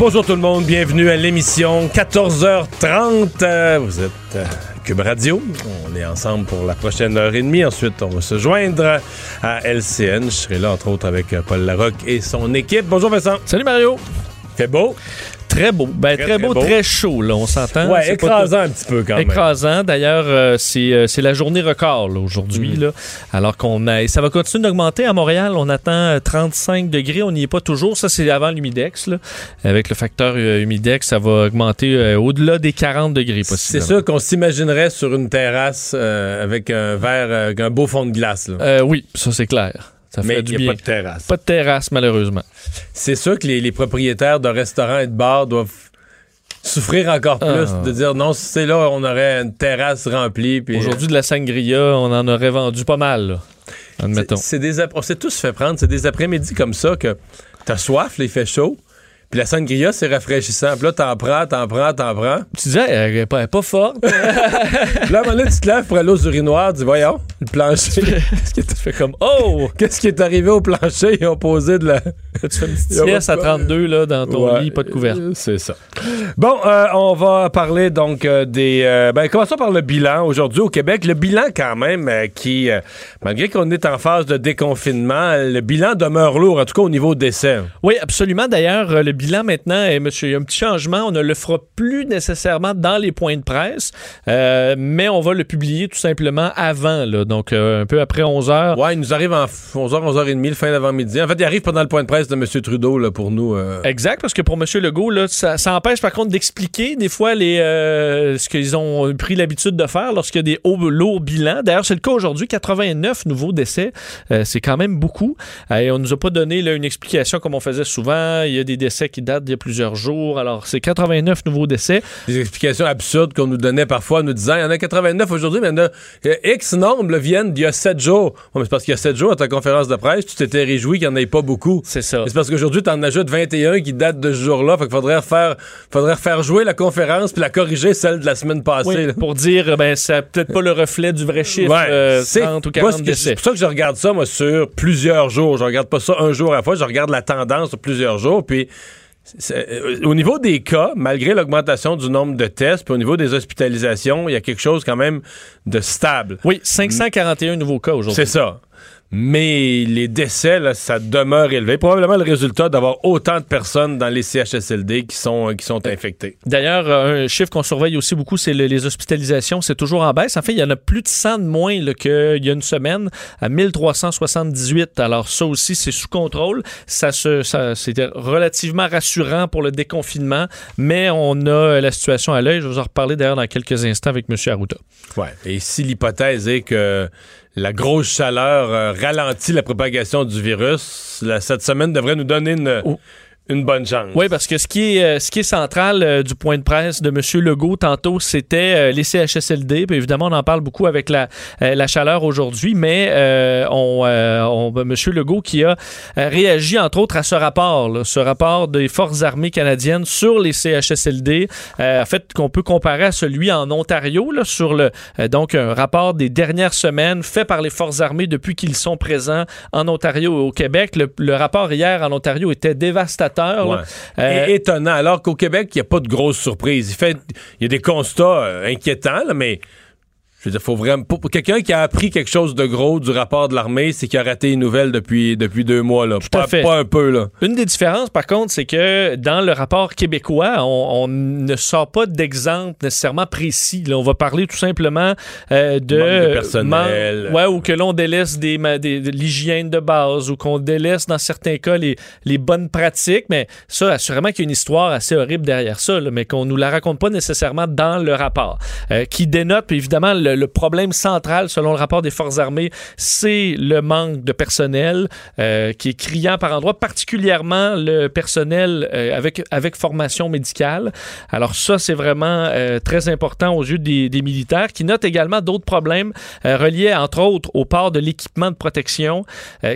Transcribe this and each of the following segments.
Bonjour tout le monde, bienvenue à l'émission 14h30. Euh, Vous êtes euh, Cube Radio. On est ensemble pour la prochaine heure et demie. Ensuite, on va se joindre à LCN. Je serai là entre autres avec euh, Paul Larocque et son équipe. Bonjour Vincent. Salut Mario. Fait beau? Très beau. Ben, très, Très, beau, très beau. très chaud, là, on s'entend. Ouais, pas écrasant un petit peu quand même. Écrasant. D'ailleurs, euh, c'est euh, c'est la journée record aujourd'hui. Mm. là. Alors qu'on a. Ça va continuer d'augmenter à Montréal. On attend euh, 35 degrés. On n'y est pas toujours. Ça, c'est avant l'humidex. Avec le facteur euh, humidex, ça va augmenter euh, au-delà des 40 degrés C'est sûr qu'on s'imaginerait sur une terrasse euh, avec un verre, euh, avec un beau fond de glace. là. Euh, oui, ça c'est clair. Ça Mais fait il du n'y a bien. pas de terrasse. Pas de terrasse, malheureusement. C'est sûr que les, les propriétaires de restaurants et de bars doivent souffrir encore plus Ah. de dire non, si c'est là, on aurait une terrasse remplie. Aujourd'hui, de la sangria, on en aurait vendu pas mal. là. Admettons. C'est des on s'est tous fait prendre. C'est des après-midi comme ça que t'as soif, il fait chaud. Puis la sangria, c'est rafraîchissant. Puis là, t'en prends, t'en prends, t'en prends. Tu disais, elle est pas, forte. Puis là, à un moment donné, tu te lèves pour aller aux urinoirs. Tu dis, voyons, le plancher. Qu'est-ce qui est, tu fais comme, oh! qu'est-ce qui est arrivé au plancher? Ils ont posé de la. Tu fais une petite sieste à de- 32 là, dans ton Ouais, lit, pas de couvert. euh, C'est ça. Bon, euh, on va parler donc euh, des. euh, ben, commençons par le bilan aujourd'hui au Québec. Le bilan, quand même, qui, malgré qu'on est en phase de déconfinement, le bilan demeure lourd, en tout cas au niveau décès. Oui, absolument. D'ailleurs, le bilan maintenant, est, monsieur, il y a un petit changement. On ne le fera plus nécessairement dans les points de presse, euh, mais on va le publier tout simplement avant, là, donc euh, un peu après 11 heures. Ouais, il nous arrive en 11h, 11h30, le fin d'avant-midi. En fait, il arrive pendant le point de presse de M. Trudeau là, pour nous. euh, Exact, parce que pour M. Legault, là, ça, ça empêche par contre d'expliquer des fois les, ce qu'ils ont pris l'habitude de faire lorsqu'il y a des hauts, lourds bilans. D'ailleurs, c'est le cas aujourd'hui, 89 nouveaux décès. C'est quand même beaucoup. Et on nous a pas donné là, une explication comme on faisait souvent. Il y a des décès qui datent d'il y a plusieurs jours. Alors, c'est 89 nouveaux décès. des explications absurdes qu'on nous donnait parfois, nous disant il y en a 89 aujourd'hui, mais il y en a euh, X nombre là, viennent d'il y a 7 jours. Mais c'est parce qu'il y a 7 jours à ta conférence de presse, tu t'étais réjoui qu'il n'y en ait pas beaucoup. C'est ça. C'est parce qu'aujourd'hui, tu en ajoutes 21 qui datent de ce jour-là. Fait qu'il faudrait refaire, faudrait refaire jouer la conférence puis la corriger celle de la semaine passée. Oui, pour dire, ben, c'est peut-être pas le reflet du vrai chiffre, Ouais, euh, c'est 30 ou moi, 40 ce que- décès. C'est pour ça que je regarde ça, moi, sur plusieurs jours. Je regarde pas ça un jour à la fois, je regarde la tendance sur plusieurs jours. Puis, euh, au niveau des cas, malgré l'augmentation du nombre de tests, puis au niveau des hospitalisations, il y a quelque chose quand même de stable. Oui, 541 nouveaux cas aujourd'hui. C'est ça. Mais les décès, là, ça demeure élevé. Probablement le résultat d'avoir autant de personnes dans les CHSLD qui sont, qui sont infectées. D'ailleurs, euh, un chiffre qu'on surveille aussi beaucoup, c'est le- les hospitalisations. C'est toujours en baisse. En fait, il y en a plus de 100 de moins qu'il y a une semaine, à 1378. Alors ça aussi, c'est sous contrôle. Ça, se, ça C'était relativement rassurant pour le déconfinement, mais on a la situation à l'œil. Je vais vous en reparler d'ailleurs dans quelques instants avec M. Arruda. Ouais. Et si l'hypothèse est que la grosse chaleur euh, ralentit la propagation du virus, cette semaine devrait nous donner une, Oh. Une bonne chance. Oui, parce que ce qui est, euh, ce qui est central euh, du point de presse de M. Legault tantôt, c'était euh, les CHSLD. Puis évidemment, on en parle beaucoup avec la, la chaleur aujourd'hui, mais on, on- M. Legault qui a réagi entre autres à ce rapport, là, ce rapport des Forces armées canadiennes sur les CHSLD, en fait, qu'on peut comparer à celui en Ontario, là, sur le donc un rapport des dernières semaines fait par les Forces armées depuis qu'ils sont présents en Ontario et au Québec. Le, le rapport hier en Ontario était dévastateur. Ouais. Euh, Et- étonnant. Alors qu'au Québec, il n'y a pas de grosses surprises. Il, fait, il y a des constats euh, inquiétants, là, mais je veux dire, faut vraiment. Pour, quelqu'un qui a appris quelque chose de gros du rapport de l'armée, c'est qu'il a raté une nouvelle depuis, depuis deux mois. Là. à pas, fait. pas un peu, là. Une des différences, par contre, c'est que dans le rapport québécois, on, on ne sort pas d'exemple nécessairement précis. Là, on va parler tout simplement euh, de, Manque de personnel. man- ouais, ou que l'on délaisse des, des- de l'hygiène de base, ou qu'on délaisse dans certains cas les, les bonnes pratiques. Mais ça, assurément qu'il y a une histoire assez horrible derrière ça, là, mais qu'on nous la raconte pas nécessairement dans le rapport, euh, qui dénote puis évidemment le, le, problème central, selon le rapport des Forces armées, c'est le manque de personnel euh, qui est criant par endroits, particulièrement le personnel euh, avec, avec formation médicale. Alors ça, c'est vraiment euh, très important aux yeux des, des militaires, qui notent également d'autres problèmes reliés, entre autres, au port de l'équipement de protection,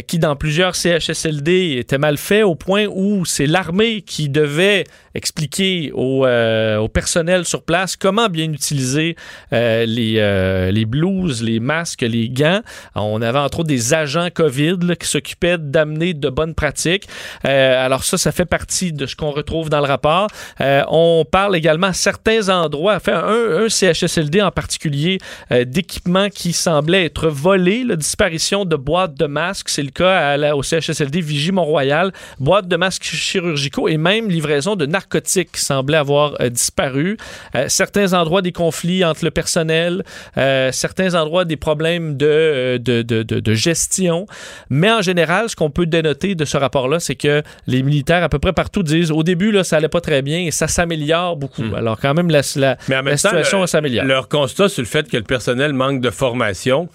qui, dans plusieurs CHSLD, était mal fait au point où c'est l'armée qui devait expliquer au, euh, au personnel sur place comment bien utiliser euh, les, euh, les blouses, les masques, les gants. On avait entre autres des agents COVID là, qui s'occupaient d'amener de bonnes pratiques. Euh, alors ça, ça fait partie de ce qu'on retrouve dans le rapport. Euh, on parle également à certains endroits, enfin un, un CHSLD en particulier, euh, d'équipements qui semblaient être volés, la disparition de boîtes de masques, c'est le cas au CHSLD Vigie-Mont-Royal, boîtes de masques chirurgicaux et même livraison de narcotiques qui semblaient avoir euh, disparu. Euh, certains endroits des conflits entre le personnel, euh, certains endroits des problèmes de, de, de, gestion. Mais en général, ce qu'on peut dénoter de ce rapport-là, c'est que les militaires à peu près partout disent au début, là, ça allait pas très bien et ça s'améliore beaucoup. Hmm. Alors quand même, la, la, Mais en même la situation le- s'améliore. Leur constat sur le fait que le personnel manque de formation,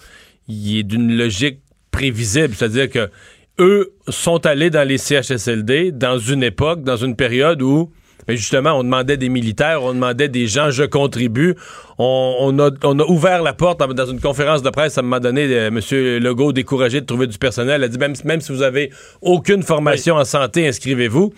il est d'une logique prévisible. C'est-à-dire que eux sont allés dans les CHSLD dans une époque, dans une période où mais justement, on demandait des militaires, on demandait des gens, je contribue. On, on a, on a ouvert la porte dans- une conférence de presse. À un moment donné, euh, M. Legault, découragé de trouver du personnel, a dit même, même si vous avez aucune formation en santé, inscrivez-vous.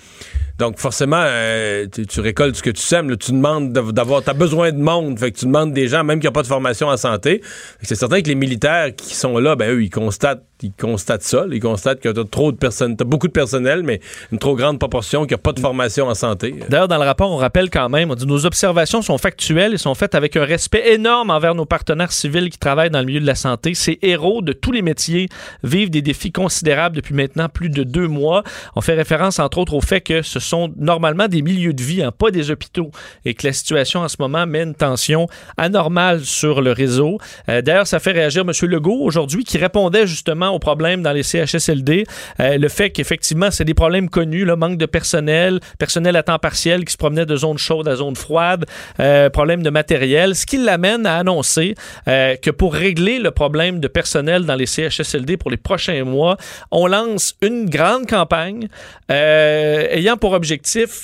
Donc, forcément, euh, tu, tu récoltes ce que tu sèmes. là. Tu demandes de- d'avoir. Tu as besoin de monde. Fait que tu demandes des gens, même qui n'ont pas de formation en santé. C'est certain que les militaires qui sont là, ben eux, ils constatent, ils constatent ça. Ils constatent que tu as trop de personnes. Tu beaucoup de personnel, mais une trop grande proportion qui n'a pas de formation en santé. D'ailleurs, dans le rapport, on rappelle quand même, on dit nos observations sont factuelles et sont faites avec un respect énorme envers nos partenaires civils qui travaillent dans le milieu de la santé. Ces héros de tous les métiers vivent des défis considérables depuis maintenant plus de deux mois. On fait référence, entre autres, au fait que ce sont normalement des milieux de vie, hein, pas des hôpitaux, et que la situation en ce moment met une tension anormale sur le réseau. Euh, D'ailleurs, ça fait réagir M. Legault aujourd'hui, qui répondait justement aux problèmes dans les CHSLD. Euh, le fait qu'effectivement, c'est des problèmes connus, le manque de personnel, personnel à temps partiel qui se promenait de zone chaude à zone froide, euh, problème de matériel, ce qui l'amène à annoncer euh, que pour régler le problème de personnel dans les CHSLD pour les prochains mois, on lance une grande campagne ayant pour objectif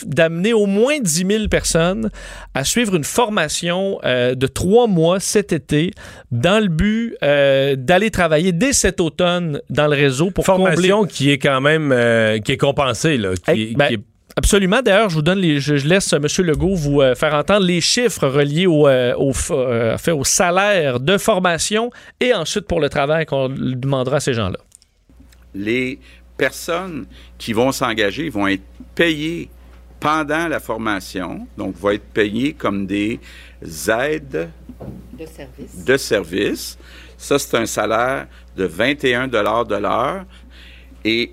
d'amener au moins 10 000 personnes à suivre une formation euh, de trois mois cet été dans le but euh, d'aller travailler dès cet automne dans le réseau pour combler Formation qui est quand même euh, qui est compensée là, qui, Hey, ben, qui est- Absolument. D'ailleurs, je vous donne les, je, je laisse M. Legault vous euh, faire entendre les chiffres reliés au, euh, au, euh, fait, au salaire de formation et ensuite pour le travail qu'on demandera à ces gens-là. les personnes qui vont s'engager vont être payées pendant la formation, donc vont être payées comme des aides De service. de service. Ça, c'est un salaire de 21 de l'heure. Et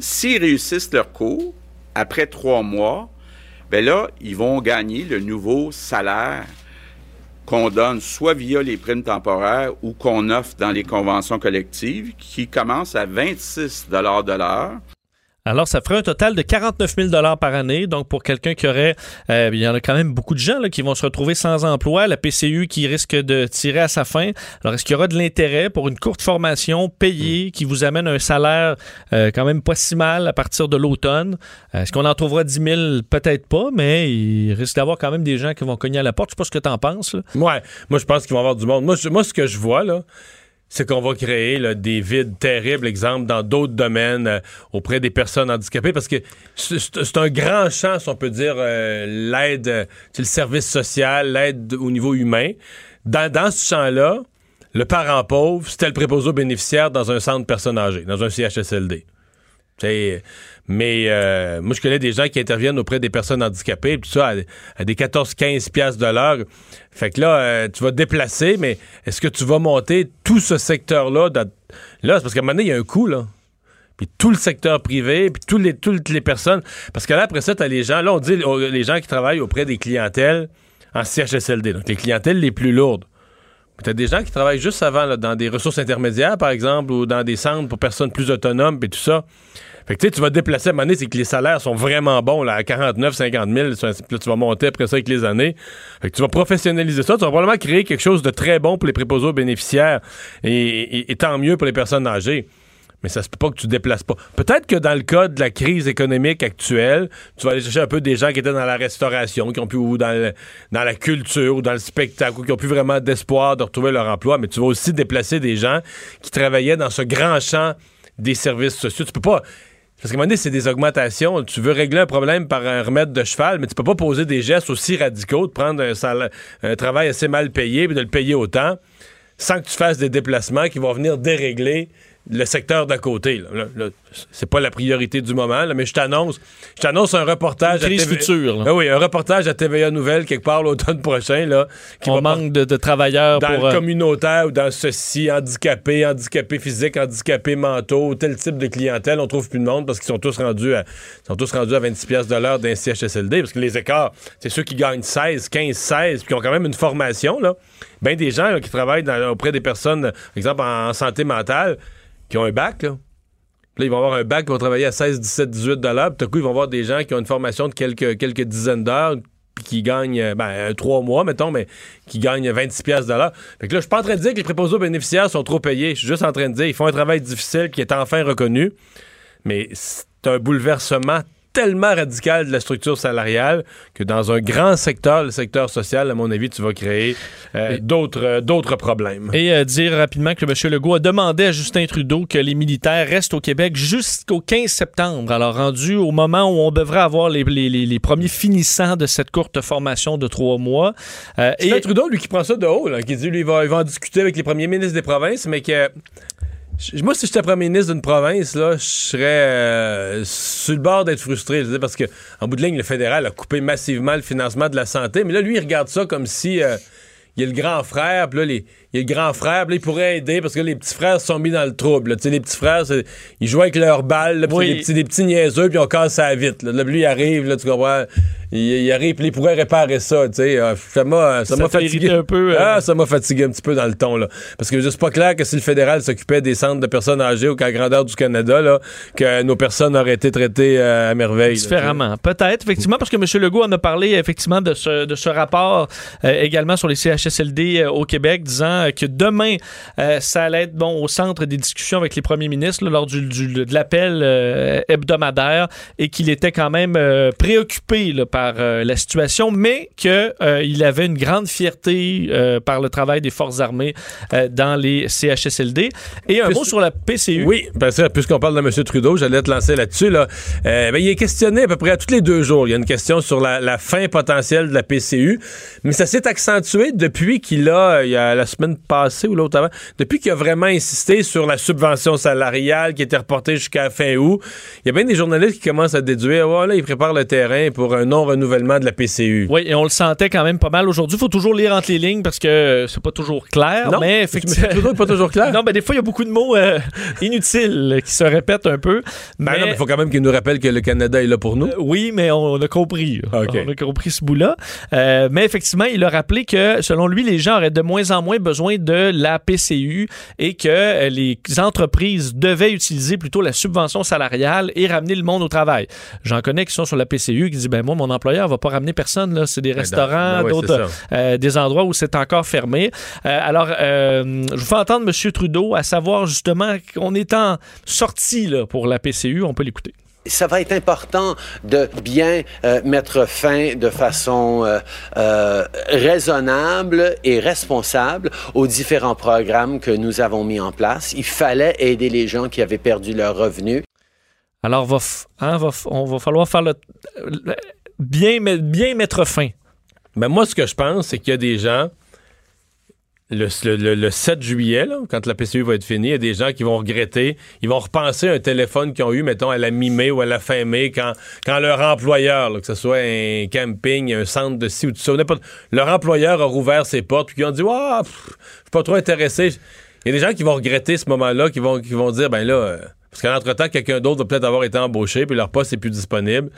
s'ils réussissent leur cours, après trois mois, ben là, ils vont gagner le nouveau salaire qu'on donne soit via les primes temporaires ou qu'on offre dans les conventions collectives, qui commence à 26 de l'heure. Alors, ça ferait un total de 49 000 par année. Donc, pour quelqu'un qui aurait... euh, il y en a quand même beaucoup de gens là, qui vont se retrouver sans emploi. La PCU qui risque de tirer à sa fin. Alors, est-ce qu'il y aura de l'intérêt pour une courte formation payée qui vous amène un salaire euh, quand même pas si mal à partir de l'automne? Euh, Est-ce qu'on en trouvera 10 000? Peut-être pas, mais il risque d'avoir quand même des gens qui vont cogner à la porte. Je sais pas ce que tu en penses. là. Ouais, moi je pense qu'il va y avoir du monde. Moi, je- moi ce que je vois là, c'est qu'on va créer des vides terribles, exemple, dans d'autres domaines euh, auprès des personnes handicapées, parce que c'est un grand champ, si on peut dire, euh, l'aide, c'est le service social, l'aide au niveau humain. Dans, ce champ-là, le parent pauvre, c'était le préposé aux bénéficiaires dans un centre personnes âgées, dans un CHSLD. Mais euh, moi, je connais des gens qui interviennent auprès des personnes handicapées, tout ça, à, des 14-15 piastres de l'heure. Fait que là, euh, tu vas déplacer, mais est-ce que tu vas monter tout ce secteur-là? Là, c'est parce qu'à un moment donné, il y a un coût, là. Puis tout le secteur privé, puis les, toutes les personnes. Parce que là, après ça, tu as les gens, là, on dit les gens qui travaillent auprès des clientèles en CHSLD, donc les clientèles les plus lourdes. Tu as des gens qui travaillent juste avant dans des ressources intermédiaires, par exemple, ou dans des centres pour personnes plus autonomes, et tout ça. Fait que tu vas déplacer à un moment c'est que les salaires sont vraiment bons, là, à 49, 50 000. ça, Puis là, tu vas monter après ça avec les années. Fait que tu vas professionnaliser ça. Tu vas probablement créer quelque chose de très bon pour les préposés aux bénéficiaires et tant mieux pour les personnes âgées. Mais ça se peut pas que tu te déplaces pas. Peut-être que dans le cas de la crise économique actuelle, tu vas aller chercher un peu des gens qui étaient dans la restauration, qui ont pu, ou dans, dans la culture, ou dans le spectacle, ou qui ont plus vraiment d'espoir de retrouver leur emploi. Mais tu vas aussi déplacer des gens qui travaillaient dans ce grand champ des services sociaux. Tu peux pas. Parce qu'à un moment donné, c'est des augmentations. Tu veux régler un problème par un remède de cheval, mais tu peux pas poser des gestes aussi radicaux, de prendre un, un travail assez mal payé, puis de le payer autant, sans que tu fasses des déplacements qui vont venir dérégler le secteur d'à côté. là. Là, c'est pas la priorité du moment, là, mais je t'annonce, je t'annonce un reportage Une crise à TVA future, là. Ah oui, un reportage à TVA Nouvelle quelque part l'automne prochain là, qui On va manque de, de travailleurs dans pour. le euh, communautaire ou dans ceci, handicapés, handicapés physiques, handicapés mentaux, tel type de clientèle, on trouve plus de monde parce qu'ils sont tous rendus à sont tous rendus à 26 pièces de l'heure d'un CHSLD parce que les écarts, c'est ceux qui gagnent 16, 15, 16 puis qui ont quand même une formation là. Ben des gens qui travaillent dans- auprès des personnes par exemple en, santé mentale ont un bac là. Puis Là, ils vont avoir un bac, ils vont travailler à 16, 17, 18 dollars. Puis tout coup, ils vont avoir des gens qui ont une formation de quelques, dizaines d'heures, puis qui gagnent, euh, ben, euh, trois mois, mettons, mais qui gagnent 26 pièces l'heure. Fait que là, je suis pas en train de dire que les préposés aux bénéficiaires sont trop payés. Je suis juste en train de dire qu'ils font un travail difficile qui est enfin reconnu. Mais c'est un bouleversement tellement radical de la structure salariale que dans un grand secteur, le secteur social, à mon avis, tu vas créer euh, d'autres euh, d'autres problèmes. Et euh, dire rapidement que M. Legault a demandé à Justin Trudeau que les militaires restent au Québec jusqu'au 15 septembre. Alors, rendu au moment où on devrait avoir les, les- les- les premiers finissants de cette courte formation de trois mois. Justin et Trudeau, lui, qui prend ça de haut, là, qui dit, lui, il va, il va en discuter avec les premiers ministres des provinces, mais que. Moi, si j'étais premier ministre d'une province, là, je serais euh, sur le bord d'être frustré. je veux dire, parce que, en bout de ligne, le fédéral a coupé massivement le financement de la santé. Mais là, lui, il regarde ça comme si. euh, il y a le grand frère, puis là, les- il y a le grand frère, puis là, il pourrait aider parce que les petits frères se sont mis dans le trouble. là. Tu sais, les petits frères, ils jouent avec leurs balles, puis Oui. des petits, des petits niaiseux, puis on casse ça vite. Là, Là, lui, il arrive, là, tu comprends? Il, arrive, il pourrait réparer ça, tu sais. Euh, Ça m'a ça Ça m'a t'a fatigué. un peu, euh. Ah, ça m'a fatigué un petit peu dans le ton, là. Parce que c'est pas clair que si le fédéral s'occupait des centres de personnes âgées au cas grandeur du Canada, là, que nos personnes auraient été traitées euh, à merveille. Différemment. Peut-être, effectivement, parce que M. Legault en a parlé effectivement de ce, de ce rapport euh, également sur les CHSLD au Québec, disant que demain, ça allait être bon au centre des discussions avec les premiers ministres là, lors du, du- de l'appel hebdomadaire et qu'il était quand même préoccupé là, par euh, la situation, mais qu'il avait une grande fierté euh, par le travail des forces armées euh, dans les CHSLD. Et un Puis- mot sur la PCU. Oui, parce que puisqu'on parle de M. Trudeau, j'allais te lancer là-dessus. Là. Euh, ben, il est questionné à peu près à tous les deux jours. Il y a une question sur la, la fin potentielle de la PCU, mais ça s'est accentué depuis qu'il a, il y a la semaine passée ou l'autre avant, depuis qu'il a vraiment insisté sur la subvention salariale qui était reportée jusqu'à fin août. Il y a bien des journalistes qui commencent à déduire, voilà, il prépare le terrain pour un non-renouvellement de la PCU. Oui, et on le sentait quand même pas mal aujourd'hui. Il faut toujours lire entre les lignes parce que c'est pas toujours clair. Non, mais effectivement. N'est pas toujours clair. Non, ben des fois, il y a beaucoup de mots euh, inutiles qui se répètent un peu. Ben mais, mais il faut quand même qu'il nous rappelle que le Canada est là pour nous. euh, oui, mais on, a compris. OK. On a compris ce bout-là. Euh, mais effectivement, il a rappelé que, selon lui, les gens auraient de moins en moins besoin de la PCU et que les entreprises devaient utiliser plutôt la subvention salariale et ramener le monde au travail. J'en connais qui sont sur la PCU qui disent ben moi, mon employeur va pas ramener personne. Là. C'est des restaurants, ben ouais, c'est d'autres, ça. euh, des endroits où c'est encore fermé. Euh, alors, euh, je vous fais entendre M. Trudeau à savoir justement qu'on est en sortie là, pour la PCU. On peut l'écouter. ça va être important de bien euh, mettre fin de façon euh, euh, raisonnable et responsable aux différents programmes que nous avons mis en place. Il fallait aider les gens qui avaient perdu leurs revenus. Alors, va f- hein, va f- on va falloir faire le, le- bien, bien mettre fin. Ben moi, ce que je pense, c'est qu'il y a des gens, le, le- le- le 7 juillet, quand la PCU va être finie, il y a des gens qui vont regretter, ils vont repenser un téléphone qu'ils ont eu, mettons, à la mi-mai ou à la fin mai, quand, quand leur employeur, que ce soit un camping, un centre de ci ou de ça, leur employeur a rouvert ses portes, puis ils ont dit, ah, pff, je suis pas trop intéressé. Il y a des gens qui vont regretter ce moment-là, qui vont, qui vont dire, ben là, euh, parce qu'en entre-temps, quelqu'un d'autre va peut-être avoir été embauché, puis leur poste n'est plus disponible.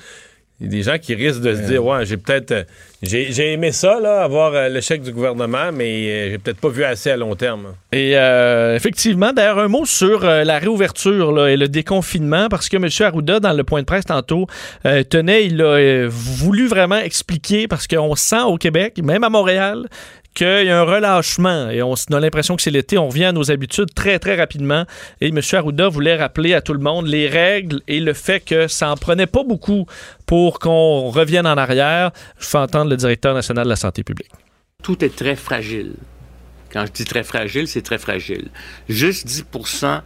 Il y a des gens qui risquent de se dire Ouais, j'ai peut-être. euh, J'ai aimé ça, là, avoir euh, l'échec du gouvernement, mais euh, j'ai peut-être pas vu assez à long terme. Et euh, effectivement, d'ailleurs, un mot sur la réouverture là, et le déconfinement, parce que M. Arruda, dans le point de presse tantôt, euh, tenait, il a euh, voulu vraiment expliquer, parce qu'on sent au Québec, même à Montréal, qu'il y a un relâchement et on a l'impression que c'est l'été, on revient à nos habitudes très, très rapidement. Et M. Arruda voulait rappeler à tout le monde les règles et le fait que ça en prenait pas beaucoup pour qu'on revienne en arrière. Je fais entendre le directeur national de la santé publique. tout est très fragile. Quand je dis très fragile, c'est très fragile. Juste 10%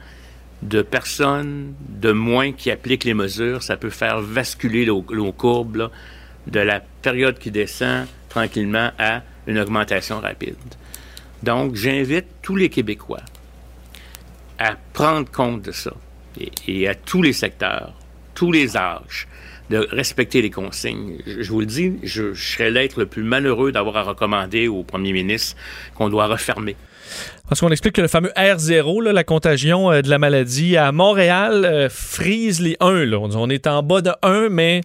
de personnes de moins qui appliquent les mesures, ça peut faire basculer courbes là, de la période qui descend tranquillement à une augmentation rapide. Donc, j'invite tous les Québécois à prendre compte de ça et, à tous les secteurs, tous les âges, de respecter les consignes. Je, vous le dis, je, serais l'être le plus malheureux d'avoir à recommander au premier ministre qu'on doit refermer. Parce qu'on explique que le fameux R0, là, la contagion euh, de la maladie à Montréal, euh, frise les 1. Là. On, on est en bas de 1, mais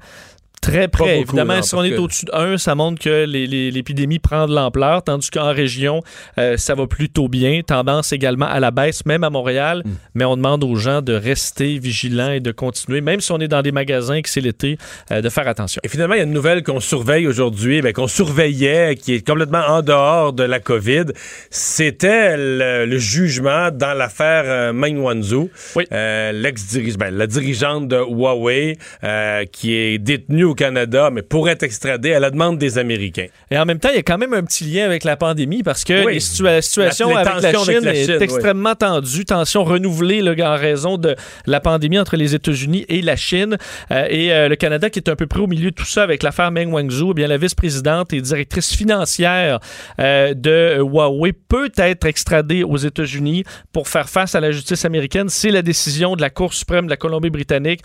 très près. Évidemment, si on est au-dessus de 1, ça montre que l'épidémie prend de l'ampleur, tandis qu'en région, euh, ça va plutôt bien. Tendance également à la baisse, même à Montréal. Hmm. Mais on demande aux gens de rester vigilants et de continuer, même si on est dans des magasins que c'est l'été, euh, de faire attention. Et finalement, il y a une nouvelle qu'on surveille aujourd'hui, ben, qu'on surveillait, qui est complètement en dehors de la COVID. C'était le, le jugement dans l'affaire euh, Meng Wanzhou, Oui. Euh, l'ex-dirige, ben, la dirigeante de Huawei, qui est détenue au Canada, mais pour être extradée à la demande des Américains. Et en même temps, il y a quand même un petit lien avec la pandémie parce que Oui. les situa- la situation La- avec, la Chine avec la est oui. extrêmement tendue, tension renouvelée là, en raison de la pandémie entre les États-Unis et la Chine. Euh, et euh, le Canada qui est un peu près au milieu de tout ça avec l'affaire Meng Wanzhou, eh bien la vice-présidente et directrice financière euh, de Huawei peut être extradée aux États-Unis pour faire face à la justice américaine. C'est la décision de la Cour suprême de la Colombie-Britannique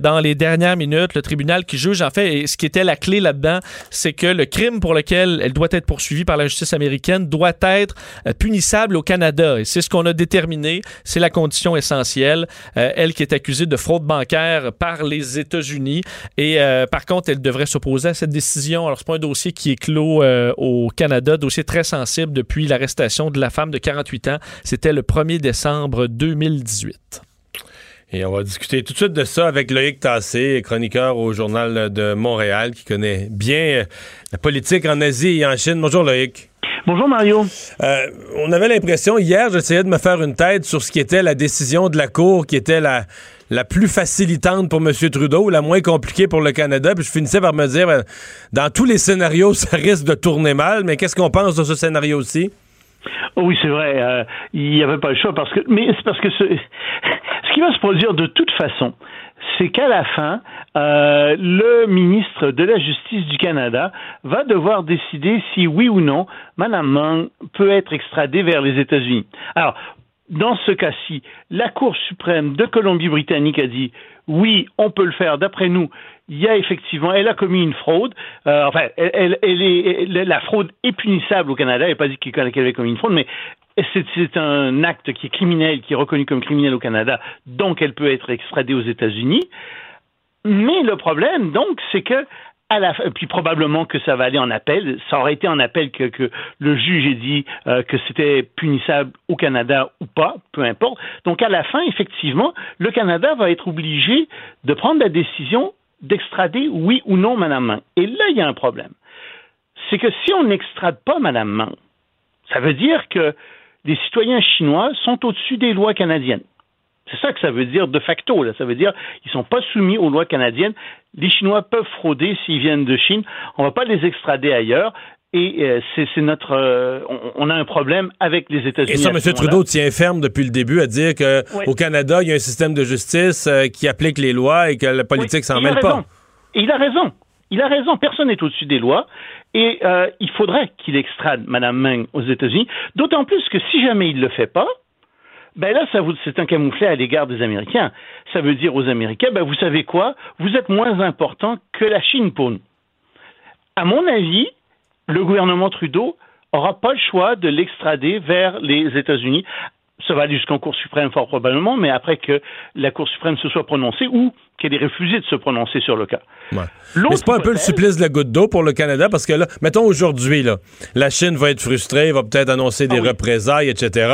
dans les dernières minutes. Le tribunal qui juge, en fait, et ce qui était la clé là-dedans, c'est que le crime pour lequel elle doit être poursuivie par la justice américaine doit être euh, punissable au Canada. Et c'est ce qu'on a déterminé. C'est la condition essentielle. Euh, elle qui est accusée de fraude bancaire par les États-Unis. Et euh, par contre, elle devrait s'opposer à cette décision. Alors, c'est pas un dossier qui est clos au Canada, dossier très sensible depuis l'arrestation de la femme de 48 ans. C'était le 1er décembre 2018. Et on va discuter tout de suite de ça avec Loïc Tassé, chroniqueur au Journal de Montréal, qui connaît bien euh, la politique en Asie et en Chine. Bonjour Loïc. Bonjour Mario. Euh, on avait l'impression, hier, j'essayais de me faire une tête sur ce qui était la décision de la Cour, qui était la, la plus facilitante pour M. Trudeau, la moins compliquée pour le Canada. Puis je finissais par me dire, ben, dans tous les scénarios, ça risque de tourner mal, mais qu'est-ce qu'on pense de ce scénario-ci? Oh oui, c'est vrai, euh, il n'y avait pas le choix parce que, mais c'est parce que ce, qui va se produire de toute façon, c'est qu'à la fin, euh, le ministre de la Justice du Canada va devoir décider si oui ou non Mme Meng peut être extradée vers les États-Unis. Alors, dans ce cas-ci, la Cour suprême de Colombie-Britannique a dit oui, on peut le faire. D'après nous, il y a effectivement, elle a commis une fraude. Euh, enfin, la fraude est punissable au Canada. Elle n'a pas dit qu'elle avait commis une fraude, mais c'est un acte qui est criminel, qui est reconnu comme criminel au Canada, donc elle peut être extradée aux États-Unis. Mais le problème, donc, c'est que à la puis probablement que ça va aller en appel. Ça aurait été en appel que, que le juge ait dit euh, que c'était punissable au Canada ou pas, peu importe. Donc à la fin, effectivement, le Canada va être obligé de prendre la décision d'extrader oui ou non Mme Meng. Et là, il y a un problème. C'est que si on n'extrade pas Mme Meng, ça veut dire que les citoyens chinois sont au-dessus des lois canadiennes. C'est ça que ça veut dire de facto. Là. Ça veut dire qu'ils ne sont pas soumis aux lois canadiennes. Les Chinois peuvent frauder s'ils viennent de Chine. On ne va pas les extrader ailleurs. Et euh, c'est notre. euh, on, on a un problème avec les États-Unis. Et ça, M. Trudeau tient ferme depuis le début à dire que Oui. au Canada, il y a un système de justice euh, qui applique les lois et que la politique Oui, s'en mêle pas. Et il a raison. Il a raison. Personne n'est au-dessus des lois. Et euh, il faudrait qu'il extrade Mme Meng aux États-Unis. D'autant plus que si jamais il ne le fait pas, ben là, ça vous- c'est un camouflet à l'égard des Américains. Ça veut dire aux Américains, ben vous savez quoi, vous êtes moins important que la Chine pour nous. À mon avis, le gouvernement Trudeau aura pas le choix de l'extrader vers les États-Unis. Ça va aller jusqu'en Cour suprême fort probablement, mais après que la Cour suprême se soit prononcée, ou qu'elle ait refusé de se prononcer sur le cas. Ouais. Mais c'est pas un peu le supplice de la goutte d'eau pour le Canada parce que là, mettons aujourd'hui, là, la Chine va être frustrée, va peut-être annoncer des Ah oui. représailles, etc.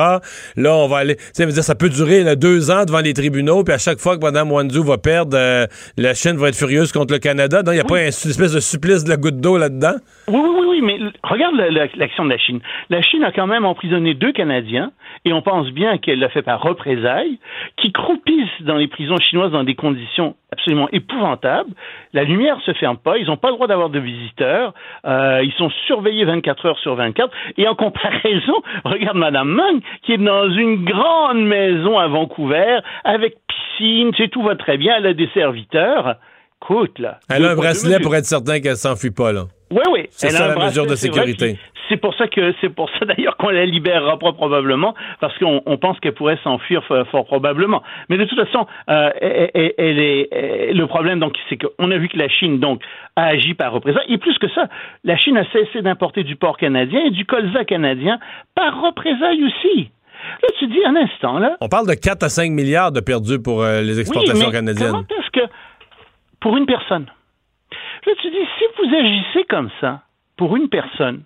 Là, on va aller. Tu dire, ça peut durer là, deux ans devant les tribunaux, puis à chaque fois que Mme Wanzhou va perdre, euh, la Chine va être furieuse contre le Canada. Donc, il n'y a pas un- une espèce de supplice de la goutte d'eau là-dedans? Oui, oui, oui, oui, mais regarde la- la- l'action de la Chine. La Chine a quand même emprisonné deux Canadiens, et on pense bien qu'elle l'a fait par représailles, qui croupissent dans les prisons chinoises dans des conditions absolument épouvantables. La lumière se ferme pas, ils n'ont pas le droit d'avoir de visiteurs, euh, ils sont surveillés 24 heures sur 24, et en comparaison, regarde Madame Meng, qui est dans une grande maison à Vancouver, avec piscine, tout va très bien, elle a des serviteurs. Écoute, là. Elle a un bracelet pour être certain qu'elle s'enfuit pas, là. Oui, oui. C'est ça la mesure de sécurité. C'est pour ça que c'est pour ça d'ailleurs qu'on la libérera pas probablement parce qu'on on pense qu'elle pourrait s'enfuir fort probablement. Mais de toute façon, euh, elle, est le problème donc c'est qu'on a vu que la Chine donc a agi par représailles et plus que ça, la Chine a cessé d'importer du porc canadien et du colza canadien par représailles aussi. Là, tu dis un instant là. On parle de 4 à 5 milliards de perdus pour euh, les exportations oui, mais canadiennes. Comment est-ce que, pour une personne, tu dis, si vous agissez comme ça, pour une personne,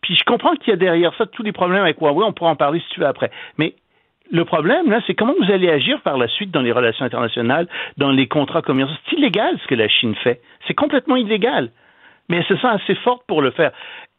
puis je comprends qu'il y a derrière ça tous les problèmes avec Huawei, on pourra en parler si tu veux après, mais le problème, là, c'est comment vous allez agir par la suite dans les relations internationales, dans les contrats commerciaux. C'est illégal ce que la Chine fait. C'est complètement illégal. Mais elle se sent assez forte pour le faire.